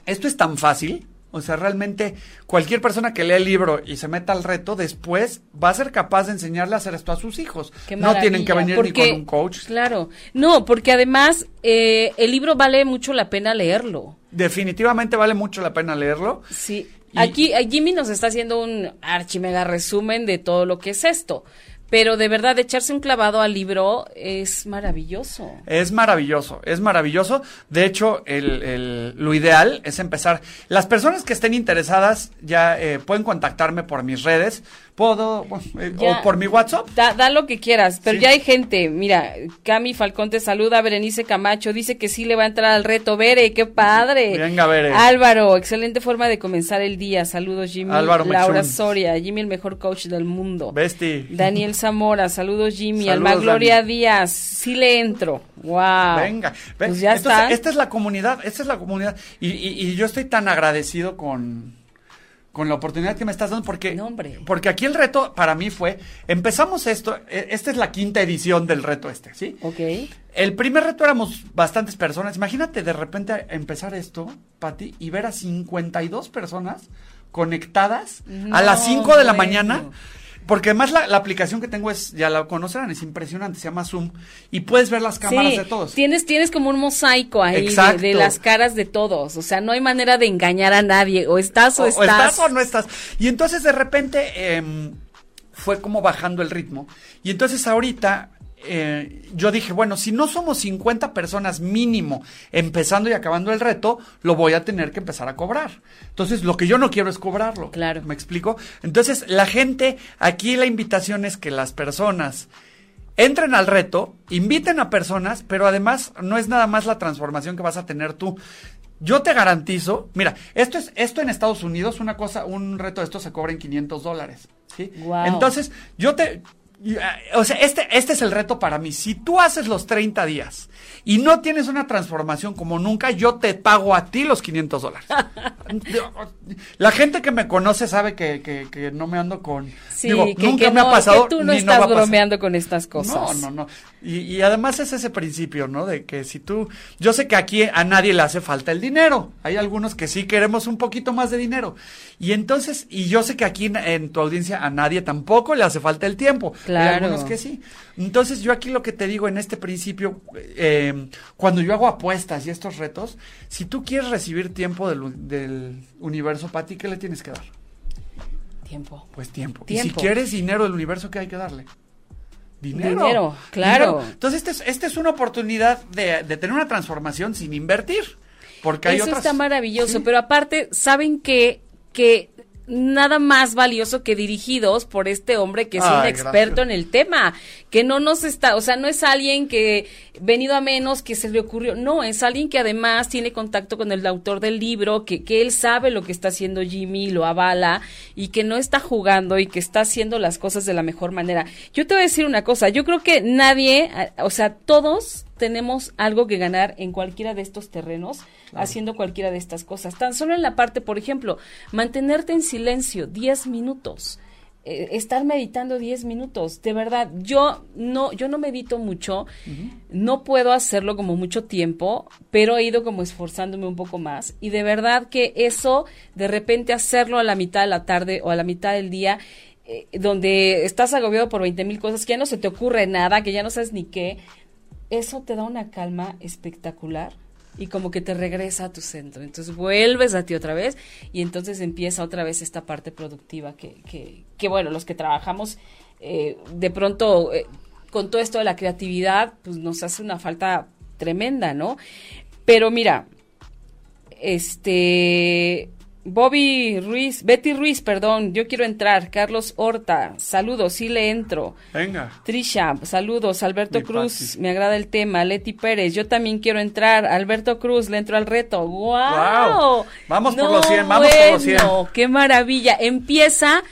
esto es tan fácil. O sea, realmente cualquier persona que lea el libro y se meta al reto, después va a ser capaz de enseñarle a hacer esto a sus hijos. No tienen que venir ni porque- con un coach. Claro. No, porque además eh, el libro vale mucho la pena leerlo. Definitivamente vale mucho la pena leerlo. Sí. Aquí eh, Jimmy nos está haciendo un archimega resumen de todo lo que es esto. Pero de verdad, echarse un clavado al libro es maravilloso. Es maravilloso, es maravilloso. De hecho, el, el- lo ideal es empezar. Las personas que estén interesadas ya eh, pueden contactarme por mis redes, puedo eh, Ya. o por mi WhatsApp. Da, da lo que quieras, pero Sí. ya hay gente. Mira, Cami Falcón te saluda, Berenice Camacho dice que sí le va a entrar al reto. Bere, qué padre. Venga, Bere. Álvaro, excelente forma de comenzar el día. Saludos, Jimmy. Álvaro Laura. Soria, Jimmy, el mejor coach del mundo. Besti. Daniel Zamora, saludos, Jimmy. Saludos, Alma Gloria Dani. Díaz, sí le entro. Wow. Venga, ve- Pues ya entonces, está. esta es la comunidad, esta es la comunidad. Y, y- y yo estoy tan agradecido con, con la oportunidad que me estás dando porque, No, porque aquí el reto para mí fue, empezamos esto, eh, esta es la quinta edición del reto este, ¿sí? Ok. El primer reto éramos bastantes personas. Imagínate de repente empezar esto, Pati, y ver a 52 personas conectadas a las No, 5 de la bueno. mañana. Porque además la, la aplicación que tengo es, ya la conocerán, es impresionante, se llama Zoom. Y puedes ver las cámaras Sí, de todos. Tienes, tienes como un mosaico ahí de, las caras de todos. O sea, no hay manera de engañar a nadie. O estás o, o, o estás. estás o no estás. Y entonces de repente em, fue como bajando el ritmo. Y entonces ahorita eh, yo dije, bueno, si no somos 50 personas mínimo empezando y acabando el reto, lo voy a tener que empezar a cobrar. Entonces, lo que yo no quiero es cobrarlo. Claro. ¿Me explico? Entonces, la gente, aquí la invitación es que las personas entren al reto, inviten a personas, pero además no es nada más la transformación que vas a tener tú. Yo te garantizo, mira, esto es esto en Estados Unidos, una cosa, un reto de esto se cobra en 500 dólares. ¿sí? Guau. Entonces, yo te, o sea, este, este es el reto para mí. Si tú haces los 30 días y no tienes una transformación como nunca, yo te pago a ti los 500 dólares. La gente que me conoce sabe que, que, que no me ando con... Sí, digo, que, nunca que me no, ha pasado. que tú no ni estás pasar. bromeando con estas cosas. No, no, no. Y, y además es ese principio, ¿no? De que si tú, yo sé que aquí a nadie le hace falta el dinero. Hay algunos que sí queremos un poquito más de dinero. Y entonces, y yo sé que aquí en, en tu audiencia a nadie tampoco le hace falta el tiempo. Hay Claro. algunos que sí. Entonces yo aquí lo que te digo en este principio, eh, cuando yo hago apuestas y estos retos, si tú quieres recibir tiempo del, del universo, Pati, ¿qué le tienes que dar? Tiempo. Pues tiempo. Y si Tiempo. quieres dinero del universo, ¿qué hay que darle? Dinero. Dinero, claro. Dinero. Entonces, esta es, esta es una oportunidad de, de tener una transformación sin invertir. Porque hay Eso otras. está maravilloso, Sí. pero aparte, ¿saben qué? Que nada más valioso que dirigidos por este hombre que es un experto gracias. en el tema, que no nos está, o sea, no es alguien que venido a menos que se le ocurrió, no, es alguien que además tiene contacto con el autor del libro, que, que él sabe lo que está haciendo Jimmy, lo avala y que no está jugando y que está haciendo las cosas de la mejor manera. Yo te voy a decir una cosa, yo creo que nadie, a- o sea, todos tenemos algo que ganar en cualquiera de estos terrenos haciendo cualquiera de estas cosas. Tan solo en la parte, por ejemplo, mantenerte en silencio 10 minutos. eh, estar meditando 10 minutos, de verdad, yo no, yo no medito mucho, no puedo hacerlo como mucho tiempo, pero he ido como esforzándome un poco más y de verdad que eso, de repente hacerlo a la mitad de la tarde o a la mitad del día, eh, donde estás agobiado por 20 mil cosas, que ya no se te ocurre nada, que ya no sabes ni qué, eso te da una calma espectacular y como que te regresa a tu centro. Entonces vuelves a ti otra vez y entonces empieza otra vez esta parte productiva que, que, que bueno, los que trabajamos eh, de pronto eh, con todo esto de la creatividad, pues nos hace una falta tremenda, ¿no? Pero mira, este Bobby Ruiz, Betty Ruiz, perdón, yo quiero entrar. Carlos Horta, saludos, sí le entro. Venga. Trisha, saludos. Alberto Mi Cruz, Pati. me agrada el tema. Leti Pérez, yo también quiero entrar. Alberto Cruz, le entro al reto. ¡Wow! ¡Guau! Vamos por los 100, vamos por los 100. bueno, ¡Qué maravilla! Empieza,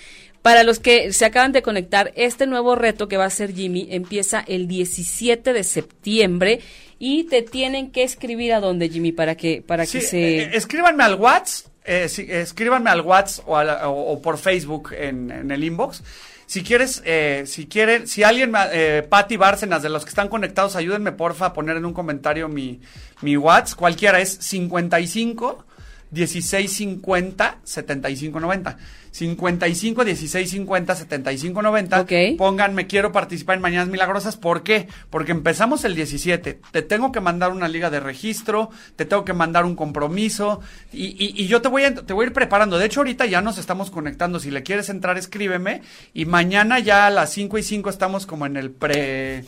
para los que se acaban de conectar, este nuevo reto que va a ser Jimmy empieza el 17 de septiembre y te tienen que escribir a dónde, Jimmy, para que, para Sí, que se... eh, escríbanme al WhatsApp, eh, sí, escríbanme al WhatsApp o, por Facebook en, el inbox. Si quieres, eh, si quieren, si alguien, eh, Patti Bárcenas, de los que están conectados, ayúdenme porfa a poner en un comentario mi, mi WhatsApp, cualquiera es 55 1650 7590. 55 1650 7590. Ok. Pónganme, quiero participar en Mañanas Milagrosas. ¿Por qué? Porque empezamos el 17. Te tengo que mandar una liga de registro, te tengo que mandar un compromiso y, y- y yo te voy, a, te voy a ir preparando. De hecho, ahorita ya nos estamos conectando. Si le quieres entrar, escríbeme. Y mañana ya a las 5 y 5 estamos como en el pre...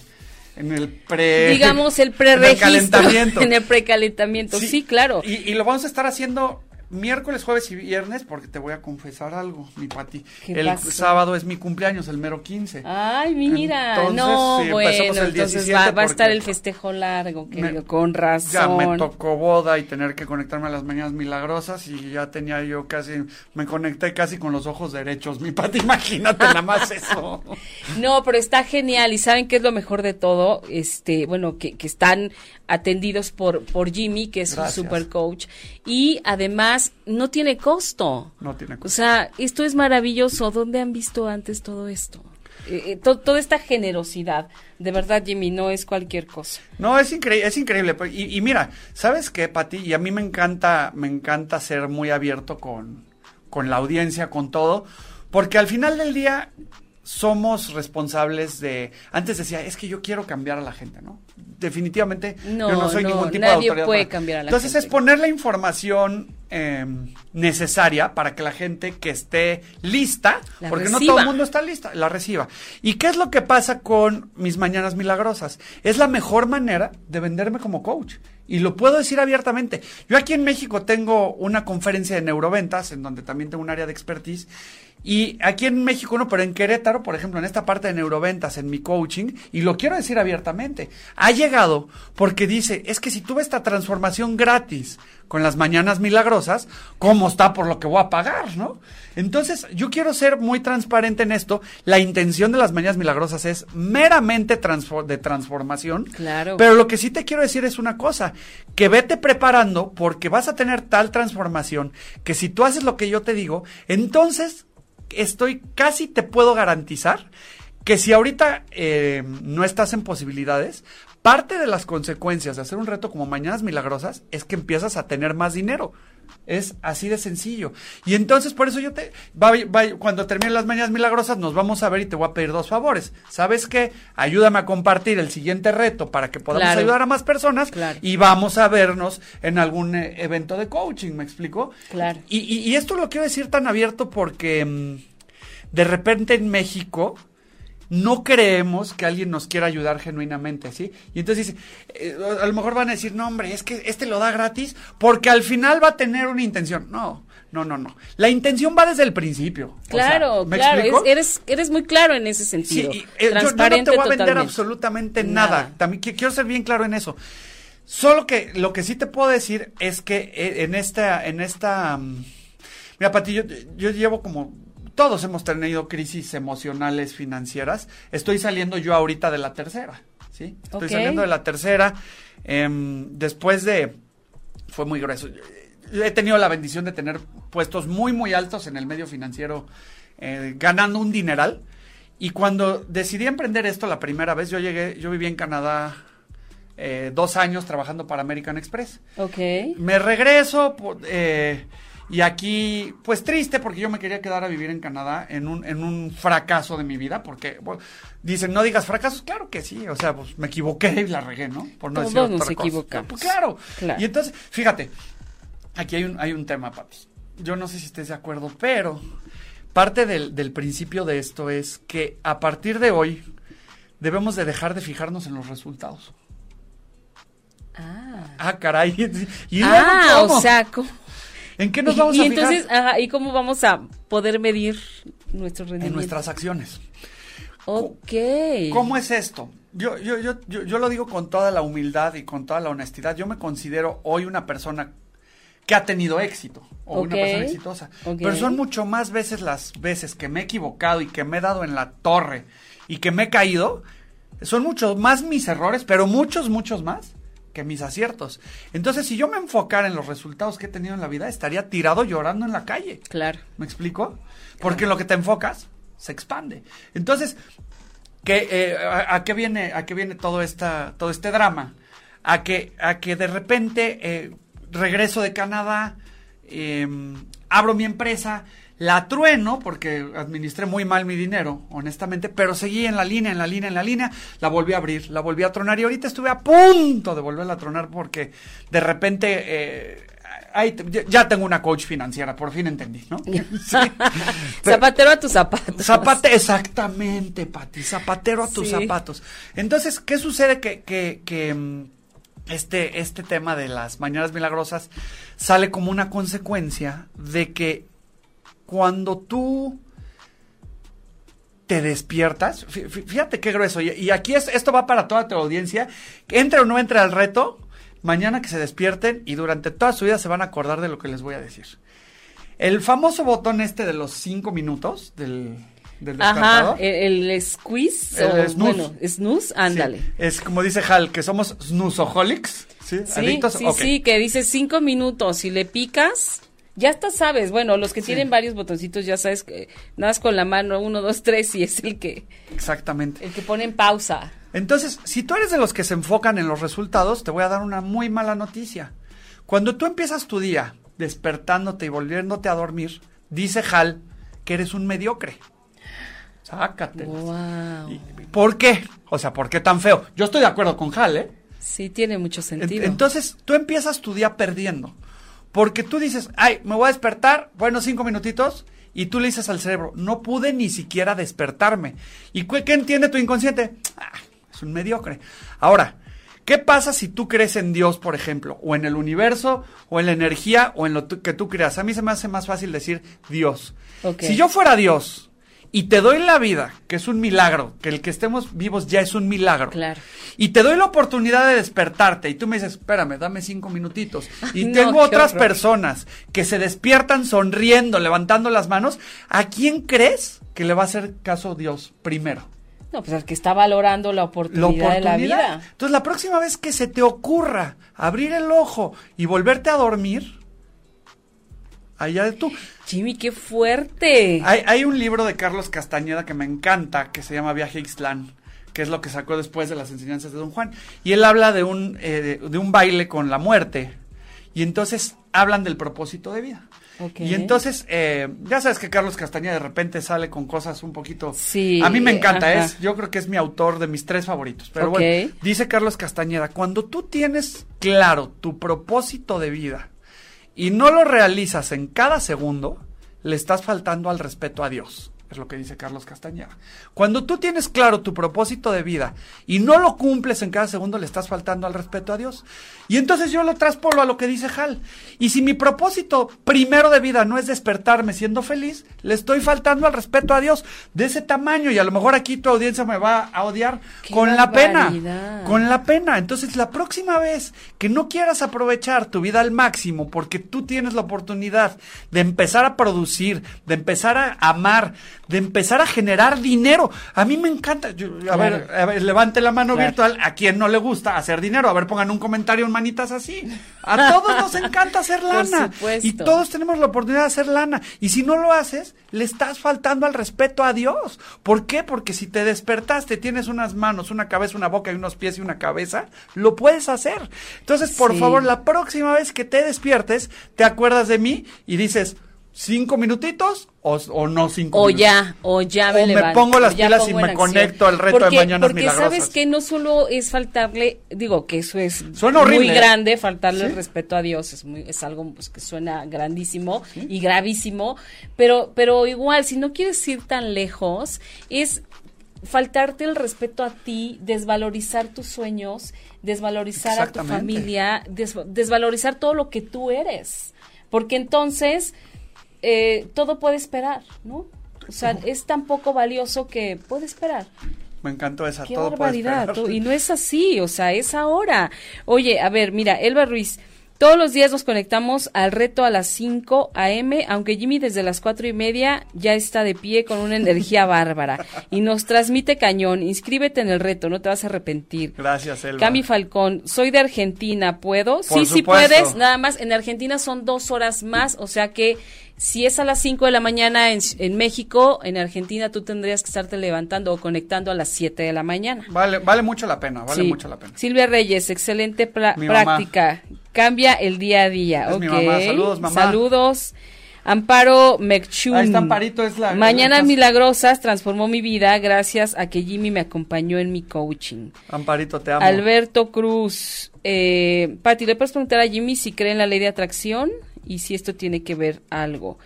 En el pre... digamos el preregistro en el precalentamiento sí, claro Y, y lo vamos a estar haciendo miércoles, jueves y viernes porque te voy a confesar algo, mi Pati. ¿Qué El pasó? sábado es mi cumpleaños, el mero 15. Ay, mira, Entonces, no, sí, bueno, empezamos el entonces 17 va, va a estar el festejo largo, querido, Me- con razón. Ya me tocó boda y tener que conectarme a las mañanas milagrosas y ya tenía yo casi, me conecté casi con los ojos derechos, mi Pati, imagínate nada más eso. No, pero está genial y saben qué es lo mejor de todo, este, bueno, que, que están atendidos por, por Jimmy, que es Gracias. un super coach, y además no tiene costo. No tiene O cosa. sea, esto es maravilloso. ¿Dónde han visto antes todo esto? Eh, eh, to- toda esta generosidad, de verdad, Jimmy, no es cualquier cosa. No, es increíble, es increíble. pues, Y, y mira, ¿sabes qué, Pati? Y a mí me encanta, me encanta ser muy abierto con, con la audiencia, con todo, porque al final del día, somos responsables de. Antes decía, es que yo quiero cambiar a la gente, ¿no? Definitivamente, No, yo no soy no, ningún tipo nadie de autoridad. puede para- cambiar a la Entonces gente. es poner la información eh, necesaria para que la gente que esté lista, La porque no todo el mundo está lista, la reciba. ¿Y qué es lo que pasa con mis mañanas milagrosas? Es la mejor manera de venderme como coach. Y lo puedo decir abiertamente. Yo aquí en México tengo una conferencia de neuroventas, en donde también tengo un área de expertise. Y aquí en México no, pero en Querétaro, por ejemplo, en esta parte de neuroventas, en mi coaching, y lo quiero decir abiertamente, ha llegado porque dice, es que si tuve esta transformación gratis con las mañanas milagrosas, ¿cómo está por lo que voy a pagar, no? Entonces, yo quiero ser muy transparente en esto. La intención de las mañanas milagrosas es meramente de transformación. Claro. Pero lo que sí te quiero decir es una cosa, que vete preparando porque vas a tener tal transformación que si tú haces lo que yo te digo, entonces estoy casi te puedo garantizar que si ahorita eh, no estás en posibilidades, parte de las consecuencias de hacer un reto como Mañanas Milagrosas es que empiezas a tener más dinero. Es así de sencillo. Y entonces por eso yo te... va- va- cuando terminen las Mañanas Milagrosas nos vamos a ver y te voy a pedir dos favores. ¿Sabes qué? Ayúdame a compartir el siguiente reto para que podamos Claro. ayudar a más personas Claro. y vamos a vernos en algún eh, evento de coaching, ¿me explico? Claro. Y, y- y esto lo quiero decir tan abierto porque mm, de repente en México no creemos que alguien nos quiera ayudar genuinamente, ¿sí? Y entonces dice, eh, a lo mejor van a decir, no hombre, es que este lo da gratis porque al final va a tener una intención. No, no, no, no. La intención va desde el principio. O sea, Claro, ¿me claro, explico? eres, eres muy claro en ese Sí, sentido. y, eh, yo- yo, no Transparente te voy a vender totalmente. absolutamente nada. Nada. También qui- quiero ser bien claro en eso. Solo que lo que sí te puedo decir es que eh, en esta, en esta, mm, mira, Pati, yo, yo llevo como, todos hemos tenido crisis emocionales financieras. Estoy saliendo yo ahorita de la tercera, ¿sí? Estoy saliendo de la tercera. em, después de, fue muy grueso. He tenido la bendición de tener puestos muy, muy altos en el medio financiero, eh, ganando un dineral. Y cuando decidí emprender esto la primera vez, yo llegué, yo viví en Canadá eh, dos años trabajando para American Express. Ok. Me regreso eh, y aquí, pues triste porque yo me quería quedar a vivir en Canadá en un, en un fracaso de mi vida, porque bueno, dicen, no digas fracasos, claro que sí, o sea, pues me equivoqué y la regué, ¿no? Por no decir Todos nos otra cosa. equivocamos. Pues, claro. Claro. Y entonces, fíjate, aquí hay un, hay un tema, Pati. Yo no sé si estés de acuerdo, pero parte del, del principio de esto es que a partir de hoy debemos de dejar de fijarnos en los resultados. Ah. Ah, caray. ¿Y Ah, o sea, ¿cómo? ¿En qué nos vamos y a fijar? entonces, ajá, ¿y cómo vamos a poder medir nuestro en rendimiento? nuestras acciones. Ok. ¿Cómo es esto? Yo, yo, yo, yo, yo lo digo con toda la humildad y con toda la honestidad. Yo me considero hoy una persona que ha tenido éxito o una persona exitosa. Pero son mucho más veces las veces que me he equivocado y que me he dado en la torre y que me he caído. Son muchos más mis errores, pero muchos, muchos más que mis aciertos. Entonces, si yo me enfocara en los resultados que he tenido en la vida, estaría tirado llorando en la calle. Claro. ¿Me explico? Porque en lo que te enfocas se expande. Entonces, ¿qué, eh, a, a qué viene, a qué viene todo esta, todo este drama? A que, a que de repente eh, regreso de Canadá, eh, abro mi empresa, la trueno porque administré muy mal mi dinero, honestamente, pero seguí en la línea, en la línea, en la línea, la volví a abrir, la volví a tronar y ahorita estuve a punto de volverla a tronar porque de repente eh, ahí te- ya- tengo una coach financiera, por fin entendí, ¿no? Sí. Zapatero a tus zapatos. Zapate, exactamente, Pati, zapatero a tus Sí. zapatos. Entonces, ¿qué sucede? Que, que, que mm, este, este tema de las mañanas milagrosas sale como una consecuencia de que cuando tú te despiertas, fí- fí- fíjate qué grueso, y, aquí es, esto va para toda tu audiencia, entre o no entre al reto, mañana que se despierten y durante toda su vida se van a acordar de lo que les voy a decir. El famoso botón este de los cinco minutos del, del Ajá, el, el squeeze El o snooze. bueno, snooze, ándale. Sí, es como dice Hal, que somos snoozoholics. Sí, Sí, adictos. sí, sí, que dice cinco minutos y le picas, ya hasta sabes, bueno, los que Sí. tienen varios botoncitos ya sabes que nada más con la mano, uno, dos, tres y es el que, Exactamente. el que pone en pausa. Entonces, si tú eres de los que se enfocan en los resultados, te voy a dar una muy mala noticia. Cuando tú empiezas tu día despertándote y volviéndote a dormir, dice Hal que eres un mediocre. Sácatelas. Wow. ¿Por qué? O sea, ¿por qué tan feo? Yo estoy de acuerdo con Hal, ¿eh? Sí, tiene mucho En- sentido. Entonces, tú empiezas tu día perdiendo. Porque tú dices, ay, me voy a despertar, bueno, cinco minutitos, y tú le dices al cerebro, no pude ni siquiera despertarme. ¿Y qué entiende tu inconsciente? Ah, es un mediocre. Ahora, ¿qué pasa si tú crees en Dios, por ejemplo, o en el universo, o en la energía, o en lo que tú creas? A mí se me hace más fácil decir Dios. Si yo fuera Dios y te doy la vida, que es un milagro, que el que estemos vivos ya es un milagro. Claro. Y te doy la oportunidad de despertarte y tú me dices, espérame, dame cinco minutitos. Y no, tengo otras horror. personas que se despiertan sonriendo, levantando las manos. ¿A quién crees que le va a hacer caso Dios primero? No, pues al que está valorando la La oportunidad, oportunidad. de la vida. Entonces, la próxima vez que se te ocurra abrir el ojo y volverte a dormir, allá de tú. Jimmy, qué fuerte. Hay, hay un libro de Carlos Castañeda que me encanta, que se llama Viaje a Ixtlán, que es lo que sacó después de las enseñanzas de Don Juan. Y él habla de un, eh, de, de un baile con la muerte. Y entonces hablan del propósito de vida. Y entonces, eh, ya sabes que Carlos Castañeda de repente sale con cosas un poquito... Sí, A mí me encanta, ajá. es, yo creo que es mi autor de mis tres favoritos. Pero Ok. bueno, dice Carlos Castañeda, cuando tú tienes claro tu propósito de vida y no lo realizas en cada segundo, le estás faltando al respeto a Dios. Es lo que dice Carlos Castañeda. Cuando tú tienes claro tu propósito de vida y no lo cumples en cada segundo, le estás faltando al respeto a Dios. Y entonces yo lo traspolo a lo que dice Hal. Y si mi propósito primero de vida no es despertarme siendo feliz, le estoy faltando al respeto a Dios de ese tamaño. Y a lo mejor aquí tu audiencia me va a odiar ¡Qué con la pena. Con la pena. Entonces, la próxima vez que no quieras aprovechar tu vida al máximo porque tú tienes la oportunidad de empezar a producir, de empezar a amar, de empezar a generar dinero. A mí me encanta. yo- a, Claro. ver, a ver, levante la mano Claro. virtual. ¿A quien no le gusta hacer dinero? A ver, pongan un comentario en manitas así. A todos nos encanta hacer lana. Y todos tenemos la oportunidad de hacer lana. Y si no lo haces, le estás faltando al respeto a Dios. ¿Por qué? Porque si te despertaste, tienes unas manos, una cabeza, una boca y unos pies y una cabeza, lo puedes hacer. Entonces, por Sí. favor, la próxima vez que te despiertes, te acuerdas de mí y dices, ¿cinco minutitos o, o no cinco O minutos? ya, o ya me O me levanto, pongo las pilas y me acción. conecto al reto de porque, Mañanas porque Milagrosas. sabes que no solo es faltarle, digo que eso es Suena muy grande, faltarle el Sí. respeto a Dios es muy, es algo pues, que suena grandísimo y gravísimo, pero, pero igual si no quieres ir tan lejos es faltarte el respeto a ti, desvalorizar tus sueños, desvalorizar a tu familia, des- desvalorizar todo lo que tú eres, porque entonces eh, todo puede esperar, ¿no? O sea, es tan poco valioso que puede esperar. Me encantó esa. Qué todo puede barbaridad. esperar. tú- Y no es así, o sea, es ahora. Oye, a ver, mira, Elba Ruiz, todos los días nos conectamos al reto a las 5 a.m., aunque Jimmy desde las cuatro y media ya está de pie con una energía bárbara y nos transmite cañón. Inscríbete en el reto, no te vas a arrepentir. Gracias, Elba. Cami Falcón, soy de Argentina, ¿puedo? sí, sí supuesto. puedes, nada más, en Argentina son dos horas más, o sea que si es a las 5 de la mañana en, en México, en Argentina tú tendrías que estarte levantando o conectando a las 7 de la mañana. Vale, vale mucho la pena, vale Sí. mucho la pena. Silvia Reyes, excelente Mi mamá. Cambia el día a día. Es ok. mi mamá. Saludos, mamá. Saludos. Amparo Mechun. Ahí está Amparito, es la- Mañanas es- milagrosas transformó mi vida gracias a que Jimmy me acompañó en mi coaching. Amparito, te amo. Alberto Cruz. Eh, Pati, ¿le puedes preguntar a Jimmy si cree en la ley de atracción y si esto tiene que ver algo?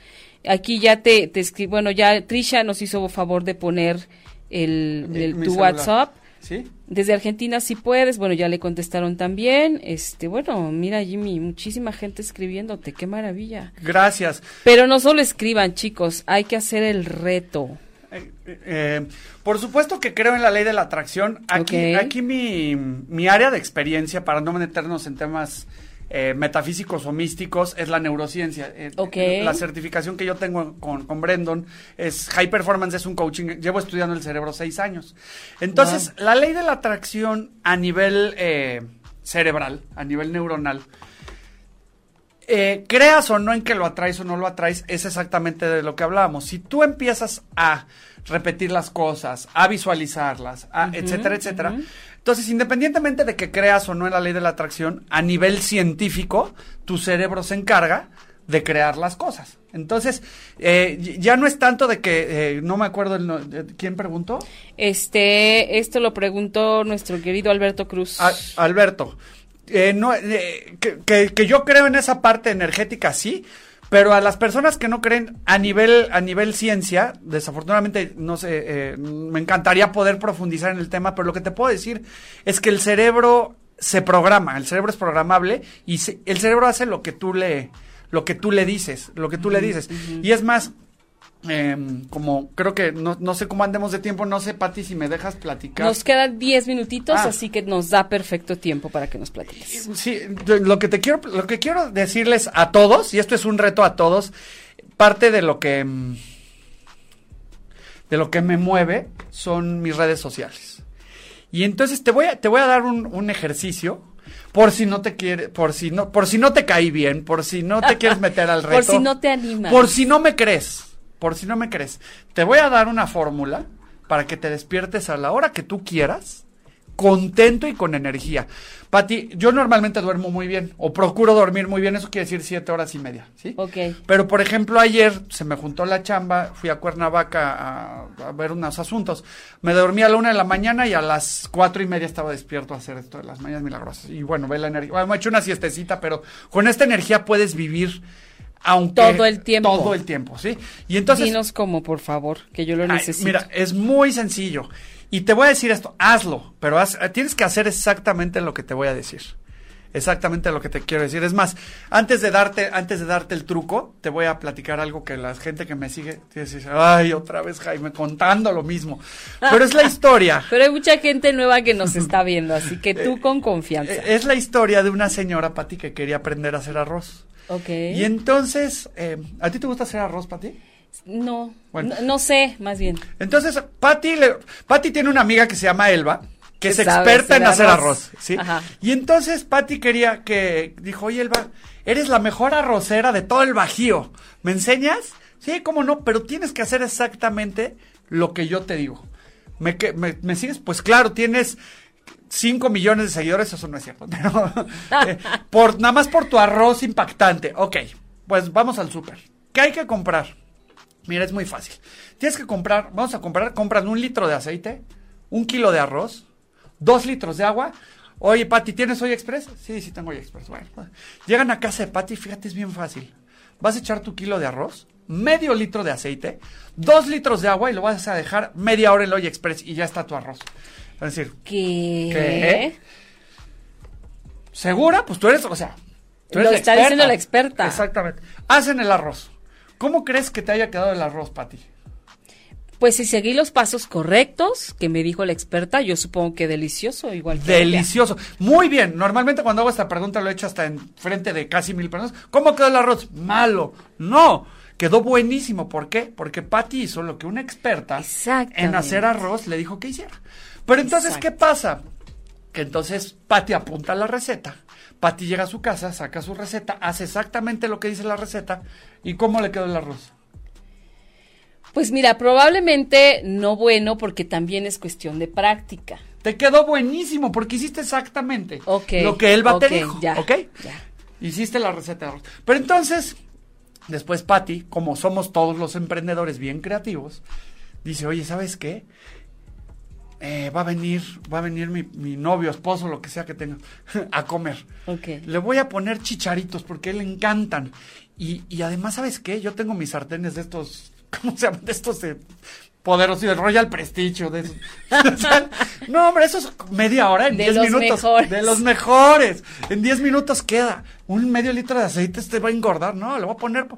Aquí ya te, te escribo, bueno, ya Trisha nos hizo favor de poner el, el- tu celular. WhatsApp. ¿Sí? Desde Argentina si puedes, bueno, ya le contestaron también. Este, bueno, mira Jimmy, muchísima gente escribiéndote, qué maravilla. Gracias. Pero no solo escriban, chicos, hay que hacer el reto. Eh, eh, por supuesto que creo en la ley de la atracción. Aquí, aquí mi, mi área de experiencia, para no meternos en temas eh, metafísicos o místicos, es la neurociencia. Eh, Ok. La certificación que yo tengo con, con Brendon es High Performance, es un coaching. Llevo estudiando el cerebro seis años. Entonces, la ley de la atracción a nivel eh, cerebral, a nivel neuronal, eh, creas o no en que lo atraes o no lo atraes, es exactamente de lo que hablábamos. Si tú empiezas a repetir las cosas, a visualizarlas, a etcétera, etcétera, entonces independientemente de que creas o no en la ley de la atracción, a nivel científico, tu cerebro se encarga de crear las cosas. Entonces, eh, ya no es tanto de que, eh, no me acuerdo el no- de- quién preguntó. Este, esto lo preguntó nuestro querido Alberto Cruz. A- Alberto, eh, no, eh, que, que- que yo creo en esa parte energética, sí, pero a las personas que no creen a nivel, a nivel ciencia, desafortunadamente, no sé, eh, me encantaría poder profundizar en el tema, pero lo que te puedo decir es que el cerebro se programa, el cerebro es programable y se- el cerebro hace lo que tú le, lo que tú le dices, lo que tú le dices. Y es más, em, como creo que no, no sé cómo andemos de tiempo, no sé, Pati, si me dejas platicar. Nos quedan 10 minutitos, Ah. así que nos da perfecto tiempo para que nos platiques. Sí, lo que te quiero, lo que quiero decirles a todos, y esto es un reto a todos, parte de lo que mm, de lo que me mueve son mis redes sociales. Y entonces te voy a, te voy a dar un, un ejercicio por si no te quiere, por si no, por si no te caí bien, por si no te quieres meter al reto. Por si no te animas. Por si no me crees, por si no me crees. Te voy a dar una fórmula para que te despiertes a la hora que tú quieras, contento y con energía. Pati, yo normalmente duermo muy bien, o procuro dormir muy bien, eso quiere decir siete horas y media, ¿sí? Ok. Pero, por ejemplo, ayer se me juntó la chamba, fui a Cuernavaca a, a ver unos asuntos. Me dormí a la una de la mañana y a las cuatro y media estaba despierto a hacer esto de las mañanas milagrosas. Y bueno, ve la energía. Bueno, me he hecho una siestecita, pero con esta energía puedes vivir aunque... Todo el tiempo. Todo el tiempo, ¿sí? Y entonces... Dinos cómo, por favor, que yo lo Ay, necesito. mira, es muy sencillo. Y te voy a decir esto, hazlo, pero haz- tienes que hacer exactamente lo que te voy a decir. Exactamente lo que te quiero decir. Es más, antes de darte, antes de darte el truco, te voy a platicar algo que la gente que me sigue dice, ay, otra vez Jaime contando lo mismo. Pero es la historia. Pero hay mucha gente nueva que nos está viendo, así que tú con confianza. Eh, Es la historia de una señora, Pati, que quería aprender a hacer arroz. Ok. Y entonces, eh, ¿a ti te gusta hacer arroz, Pati? No, Bueno. no, no sé, más bien. Entonces, Patty, le- Patty tiene una amiga que se llama Elba, que es experta en hacer hacer arroz. ¿sí? Ajá. Y entonces Patty quería que, dijo, oye Elba, eres la mejor arrocera de todo el Bajío, ¿me enseñas? Sí, cómo no, pero tienes que hacer exactamente lo que yo te digo. ¿Me, que- me, me sigues? Pues claro, tienes 5 millones de seguidores, eso no es cierto, pero eh, por, nada más por tu arroz impactante. Ok, pues vamos al súper. ¿Qué hay que comprar? Mira, es muy fácil. Tienes que comprar, vamos a comprar, compran un litro de aceite, un kilo de arroz, dos litros de agua. Oye, Pati, ¿tienes hoy express? Sí, sí tengo hoy express. Pues, llegan a casa de Pati, fíjate, es bien fácil. Vas a echar tu kilo de arroz, medio litro de aceite, dos litros de agua y lo vas a dejar media hora en el Oye Express y ya está tu arroz. Es decir, ¿Qué? ¿Qué? ¿segura? Pues tú eres, o sea, tú eres Lo la está diciendo la experta. Exactamente. Hacen el arroz. ¿Cómo crees que te haya quedado el arroz, Pati? Pues si seguí los pasos correctos que me dijo la experta, yo supongo que delicioso, igual que ella. Delicioso. Muy bien. Normalmente cuando hago esta pregunta lo he hecho hasta en frente de casi mil personas. ¿Cómo quedó el arroz? Malo. No. Quedó buenísimo. ¿Por qué? Porque Patty hizo lo que una experta en hacer arroz le dijo que hiciera. Pero entonces, ¿qué pasa? Que entonces Patty apunta la receta. Patty llega a su casa, saca su receta, hace exactamente lo que dice la receta. ¿Y cómo le quedó el arroz? Pues mira, probablemente no bueno porque también es cuestión de práctica. Te quedó buenísimo porque hiciste exactamente lo que Elba te ok, dijo. ya, ¿Ok? ya. Hiciste la receta de arroz. Pero entonces, después Patty, como somos todos los emprendedores bien creativos, dice, oye, ¿sabes qué? Eh, va a venir, va a venir mi, mi novio, esposo, lo que sea que tenga, a comer. Ok. Le voy a poner chicharitos porque a él le encantan. Y, y además, ¿sabes qué? Yo tengo mis sartenes de estos, ¿cómo se llaman? De estos de poderosos, de Royal Prestige, o de esos. No, hombre, eso es media hora, en De 10 los minutos. mejores. De los mejores. En 10 minutos queda. Un medio litro de aceite te va a engordar. No, le voy a poner. po-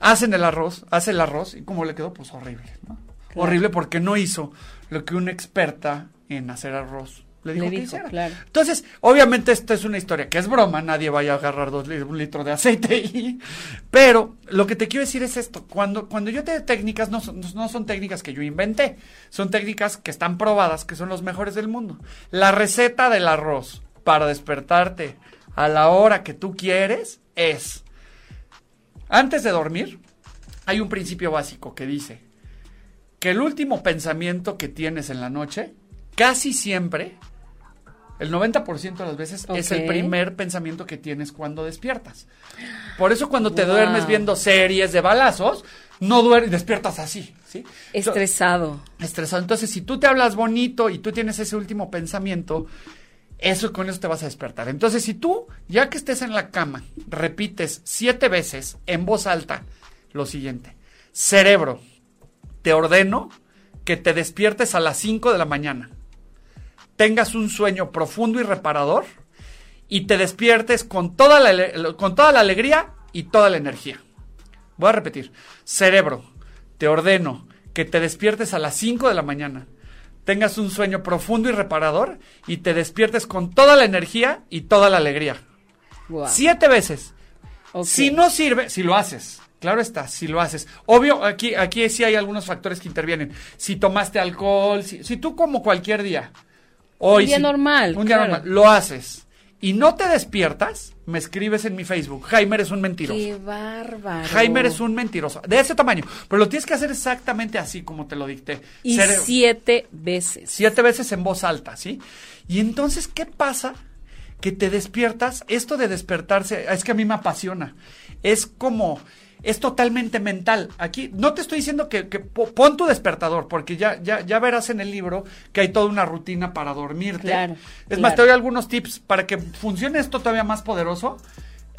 Hacen el arroz, hace el arroz, y como le quedó, pues horrible, ¿no? Claro. Horrible porque no hizo lo que una experta en hacer arroz le dijo Le que dijo, hiciera. claro. Entonces, obviamente esta es una historia que es broma, nadie vaya a agarrar dos, li- un litro de aceite y... Pero lo que te quiero decir es esto, cuando, cuando yo te doy técnicas, no son, no son técnicas que yo inventé, son técnicas que están probadas, que son los mejores del mundo. La receta del arroz para despertarte a la hora que tú quieres es, antes de dormir, hay un principio básico que dice que el último pensamiento que tienes en la noche, casi siempre, El 90% de las veces es el primer pensamiento que tienes cuando despiertas. Por eso cuando te Wow. duermes viendo series de balazos, no duermes, despiertas así, ¿sí? Estresado. estresado. Entonces, si tú te hablas bonito y tú tienes ese último pensamiento, eso con eso te vas a despertar. Entonces, si tú, ya que estés en la cama, repites siete veces en voz alta lo siguiente: Cerebro, te ordeno que te despiertes a las 5 de la mañana, tengas un sueño profundo y reparador y te despiertes con toda la, con toda la alegría y toda la energía. Voy a repetir. Cerebro, te ordeno que te despiertes a las 5 de la mañana, tengas un sueño profundo y reparador y te despiertes con toda la energía y toda la alegría. Wow. Siete veces. Si no sirve, si lo haces. Claro está, si lo haces. Obvio, aquí, aquí sí hay algunos factores que intervienen. Si tomaste alcohol, si, si tú como cualquier día. Hoy, Un día si- normal, Un día claro. normal. Lo haces. Y no te despiertas, me escribes en mi Facebook. Jaime es un mentiroso. Qué bárbaro. Jaime es un mentiroso. De ese tamaño. Pero lo tienes que hacer exactamente así como te lo dicté. Y siete veces. siete veces en voz alta, ¿sí? Y entonces, ¿qué pasa? Que te despiertas, esto de despertarse, es que a mí me apasiona. Es como, es totalmente mental. Aquí, no te estoy diciendo que, que po- pon tu despertador, porque ya, ya, ya verás en el libro que hay toda una rutina para dormirte. Claro, Es más, te doy algunos tips para que funcione esto todavía más poderoso.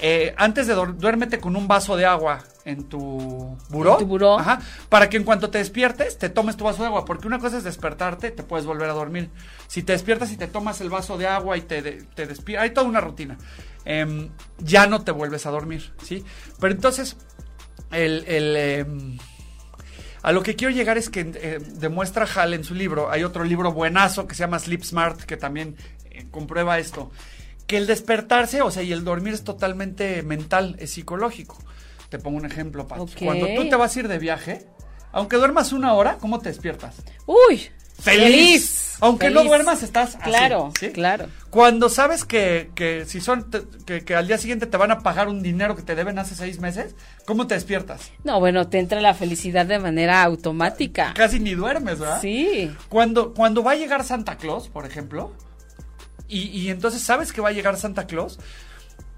Eh, antes de duérmete con un vaso de agua en tu buró. En tu buró. Ajá, para que en cuanto te despiertes, te tomes tu vaso de agua. Porque una cosa es despertarte, te puedes volver a dormir. Si te despiertas y te tomas el vaso de agua y te, te despiertas, hay toda una rutina. Em, ya no te vuelves a dormir, ¿sí? Pero entonces, el, el, em, a lo que quiero llegar es que eh, demuestra Hal en su libro, hay otro libro buenazo que se llama Sleep Smart, que también eh, comprueba esto, que el despertarse, o sea, y el dormir es totalmente mental, es psicológico. Te pongo un ejemplo, Pat. Ok. Cuando tú te vas a ir de viaje, aunque duermas una hora, ¿cómo te despiertas? Uy. Feliz. Aunque no duermas, estás así, Claro, ¿sí? claro. Cuando sabes que, que si son te- que, que al día siguiente te van a pagar un dinero que te deben hace seis meses, ¿cómo te despiertas? No, bueno, te entra la felicidad de manera automática. Casi ni duermes, ¿verdad? Sí. Cuando, cuando va a llegar Santa Claus, por ejemplo, y, y entonces sabes que va a llegar Santa Claus,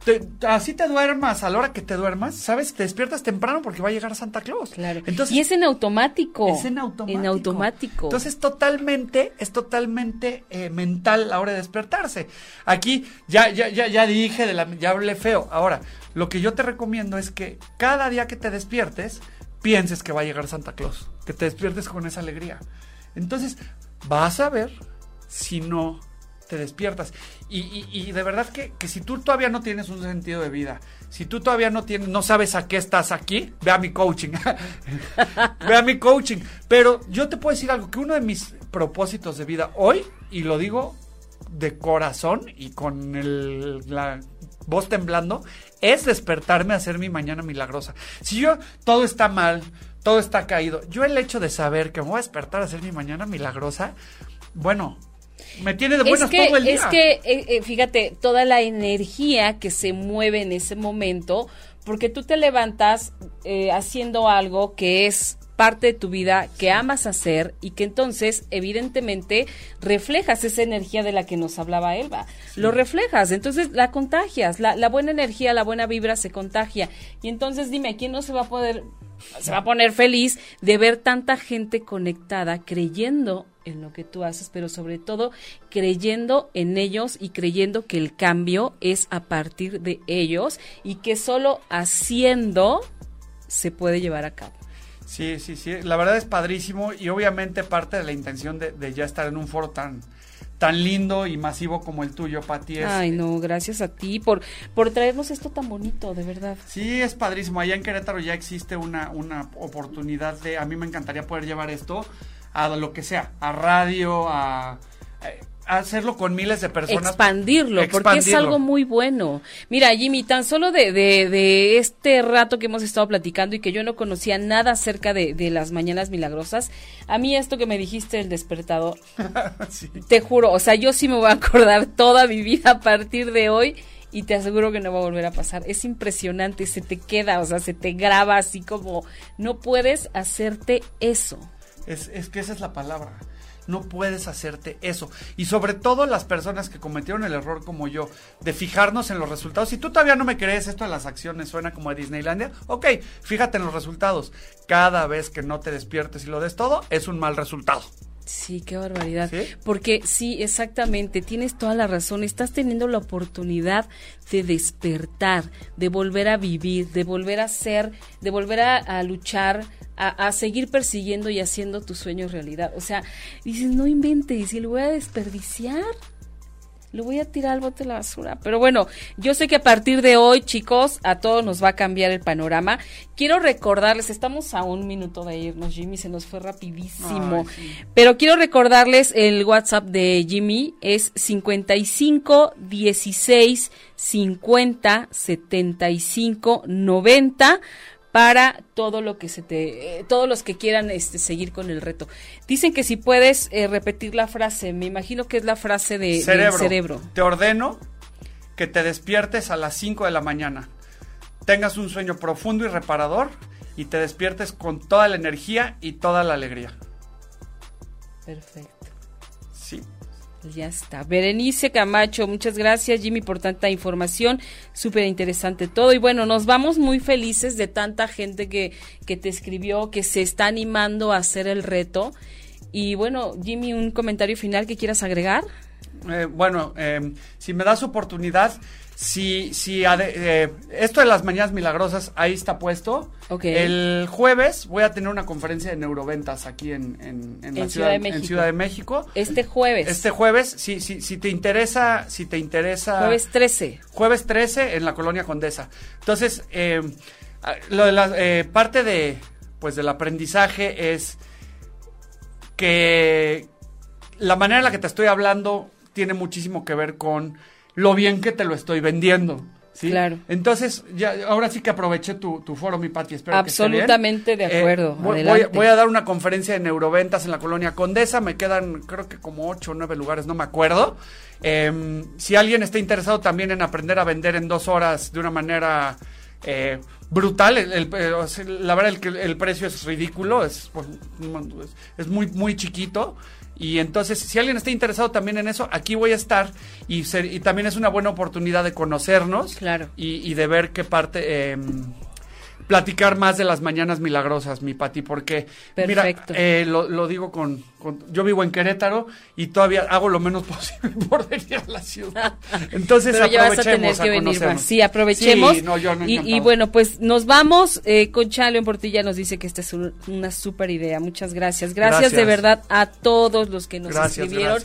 te- así te duermas, a la hora que te duermas, sabes, te despiertas temprano porque va a llegar Santa Claus. Claro. Entonces, y es en automático. es en automático. En automático. Entonces, totalmente, es totalmente eh, mental la hora de despertarse. Aquí, ya, ya, ya, ya dije, de la, ya hablé feo. Ahora, lo que yo te recomiendo es que cada día que te despiertes, pienses que va a llegar Santa Claus. Que te despiertes con esa alegría. Entonces, vas a ver si no te despiertas. Y, de verdad que, que si tú todavía no tienes un sentido de vida, si tú todavía no tienes, no sabes a qué estás aquí, ve a mi coaching. ve a mi coaching. Pero yo te puedo decir algo, que uno de mis propósitos de vida hoy, y lo digo de corazón y con la voz temblando, es despertarme a hacer mi mañana milagrosa. Si yo todo está mal, todo está caído, yo el hecho de saber que me voy a despertar a hacer mi mañana milagrosa, bueno, me tiene de buenas es que, todo el día. es que eh, eh, fíjate, toda la energía que se mueve en ese momento, porque tú te levantas eh, haciendo algo que es parte de tu vida, que amas hacer y que entonces evidentemente reflejas esa energía de la que nos hablaba Elba. Lo reflejas, entonces la contagias, la, la buena energía, la buena vibra se contagia. Y entonces dime, ¿quién no se va a poder, se va a poner feliz de ver tanta gente conectada, creyendo en lo que tú haces, pero sobre todo creyendo en ellos y creyendo que el cambio es a partir de ellos y que solo haciendo se puede llevar a cabo. Sí, sí, sí. La verdad es padrísimo y obviamente parte de la intención de, de ya estar en un foro tan, tan lindo y masivo como el tuyo, Pati. Es, Ay, no, gracias a ti por, por traernos esto tan bonito, de verdad. Sí, es padrísimo. Allá en Querétaro ya existe una, una oportunidad de. A mí me encantaría poder llevar esto a lo que sea, a radio, a, a hacerlo con miles de personas. expandirlo, porque es Expandirlo. algo muy bueno. Mira, Jimmy, tan solo de, de, de este rato que hemos estado platicando y que yo no conocía nada acerca de, de las mañanas milagrosas, a mí esto que me dijiste el despertador, Sí. te juro, o sea, yo sí me voy a acordar toda mi vida a partir de hoy y te aseguro que no va a volver a pasar. Es impresionante, se te queda, o sea, se te graba así como no puedes hacerte eso. Es, es que esa es la palabra. No puedes hacerte eso. Y sobre todo las personas que cometieron el error como yo, de fijarnos en los resultados. Si tú todavía no me crees, esto de las acciones suena como de Disneylandia, ok, fíjate en los resultados. Cada vez que no te despiertes y lo des todo, es un mal resultado. Sí, qué barbaridad. ¿Sí? Porque sí, exactamente, tienes toda la razón. Estás teniendo la oportunidad de despertar, de volver a vivir, de volver a ser, de volver a, a luchar, a, a, seguir persiguiendo y haciendo tus sueños realidad. O sea, dices, no inventes, y lo voy a desperdiciar lo voy a tirar al bote de la basura. Pero bueno, yo sé que a partir de hoy, chicos, a todos nos va a cambiar el panorama. Quiero recordarles, estamos a un minuto de irnos, Jimmy, se nos fue rapidísimo. Ay, sí. Pero quiero recordarles el WhatsApp de Jimmy, es 55 16 50 75 90 para todo lo que se te eh, todos los que quieran este seguir con el reto. Dicen que si puedes eh, repetir la frase, me imagino que es la frase de cerebro, cerebro. Te ordeno que te despiertes a las 5 de la mañana. Tengas un sueño profundo y reparador y te despiertes con toda la energía y toda la alegría. Perfecto. Sí. Ya está. Berenice Camacho, muchas gracias Jimmy por tanta información, súper interesante todo. Y bueno, nos vamos muy felices de tanta gente que, que te escribió, que se está animando a hacer el reto. Y bueno, Jimmy, un comentario final que quieras agregar. Eh, bueno, eh, si me das oportunidad, si, si eh, esto de las mañanas milagrosas ahí está puesto. Okay. El jueves voy a tener una conferencia de neuroventas aquí en, en, en, en la Ciudad, de México. en Ciudad de México. Este jueves. Este jueves, si, si, si te interesa, si te interesa. Jueves 13. Jueves 13 en la colonia Condesa. Entonces, eh, lo de la, eh, parte de, pues, del aprendizaje es que la manera en la que te estoy hablando tiene muchísimo que ver con lo bien que te lo estoy vendiendo. ¿sí? Claro. Entonces, ya, ahora sí que aproveché tu, tu foro, mi Pati. Espero Absolutamente que de acuerdo. Eh, voy, voy, voy, a dar una conferencia de neuroventas en la colonia Condesa. Me quedan, creo que como ocho o nueve lugares, no me acuerdo. Eh, si alguien está interesado también en aprender a vender en dos horas de una manera eh, brutal, el, el, la verdad el, el, precio es ridículo, es, es muy, muy chiquito. Y entonces, si alguien está interesado también en eso, aquí voy a estar y, ser, y también es una buena oportunidad de conocernos claro. y, y de ver qué parte... Eh, platicar más de las mañanas milagrosas, mi Pati, porque Perfecto. mira, eh, lo, lo, digo con, con, yo vivo en Querétaro y todavía hago lo menos posible por venir a la ciudad. Entonces Pero ya aprovechemos vas a tener que a venir más. Sí, aprovechemos. Sí, no, yo no y, y, bueno, pues nos vamos. Eh, Conchalo en Portilla nos dice que esta es un, una súper idea. Muchas gracias. gracias. gracias. de verdad a todos los que nos gracias, escribieron.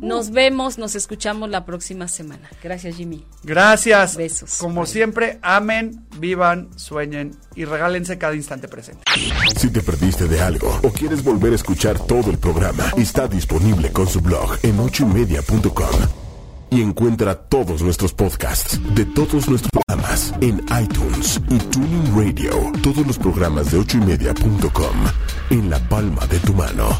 Nos vemos, nos escuchamos la próxima semana. Gracias, Jimmy. Gracias. Besos. Como Bye. siempre, amen, vivan, sueñen y regálense cada instante presente. Si te perdiste de algo o quieres volver a escuchar todo el está disponible con su blog en ochoymedia.com. Y encuentra todos nuestros podcasts de todos nuestros programas en iTunes y Tuning Radio. Todos los programas de ochoymedia.com en la palma de tu mano.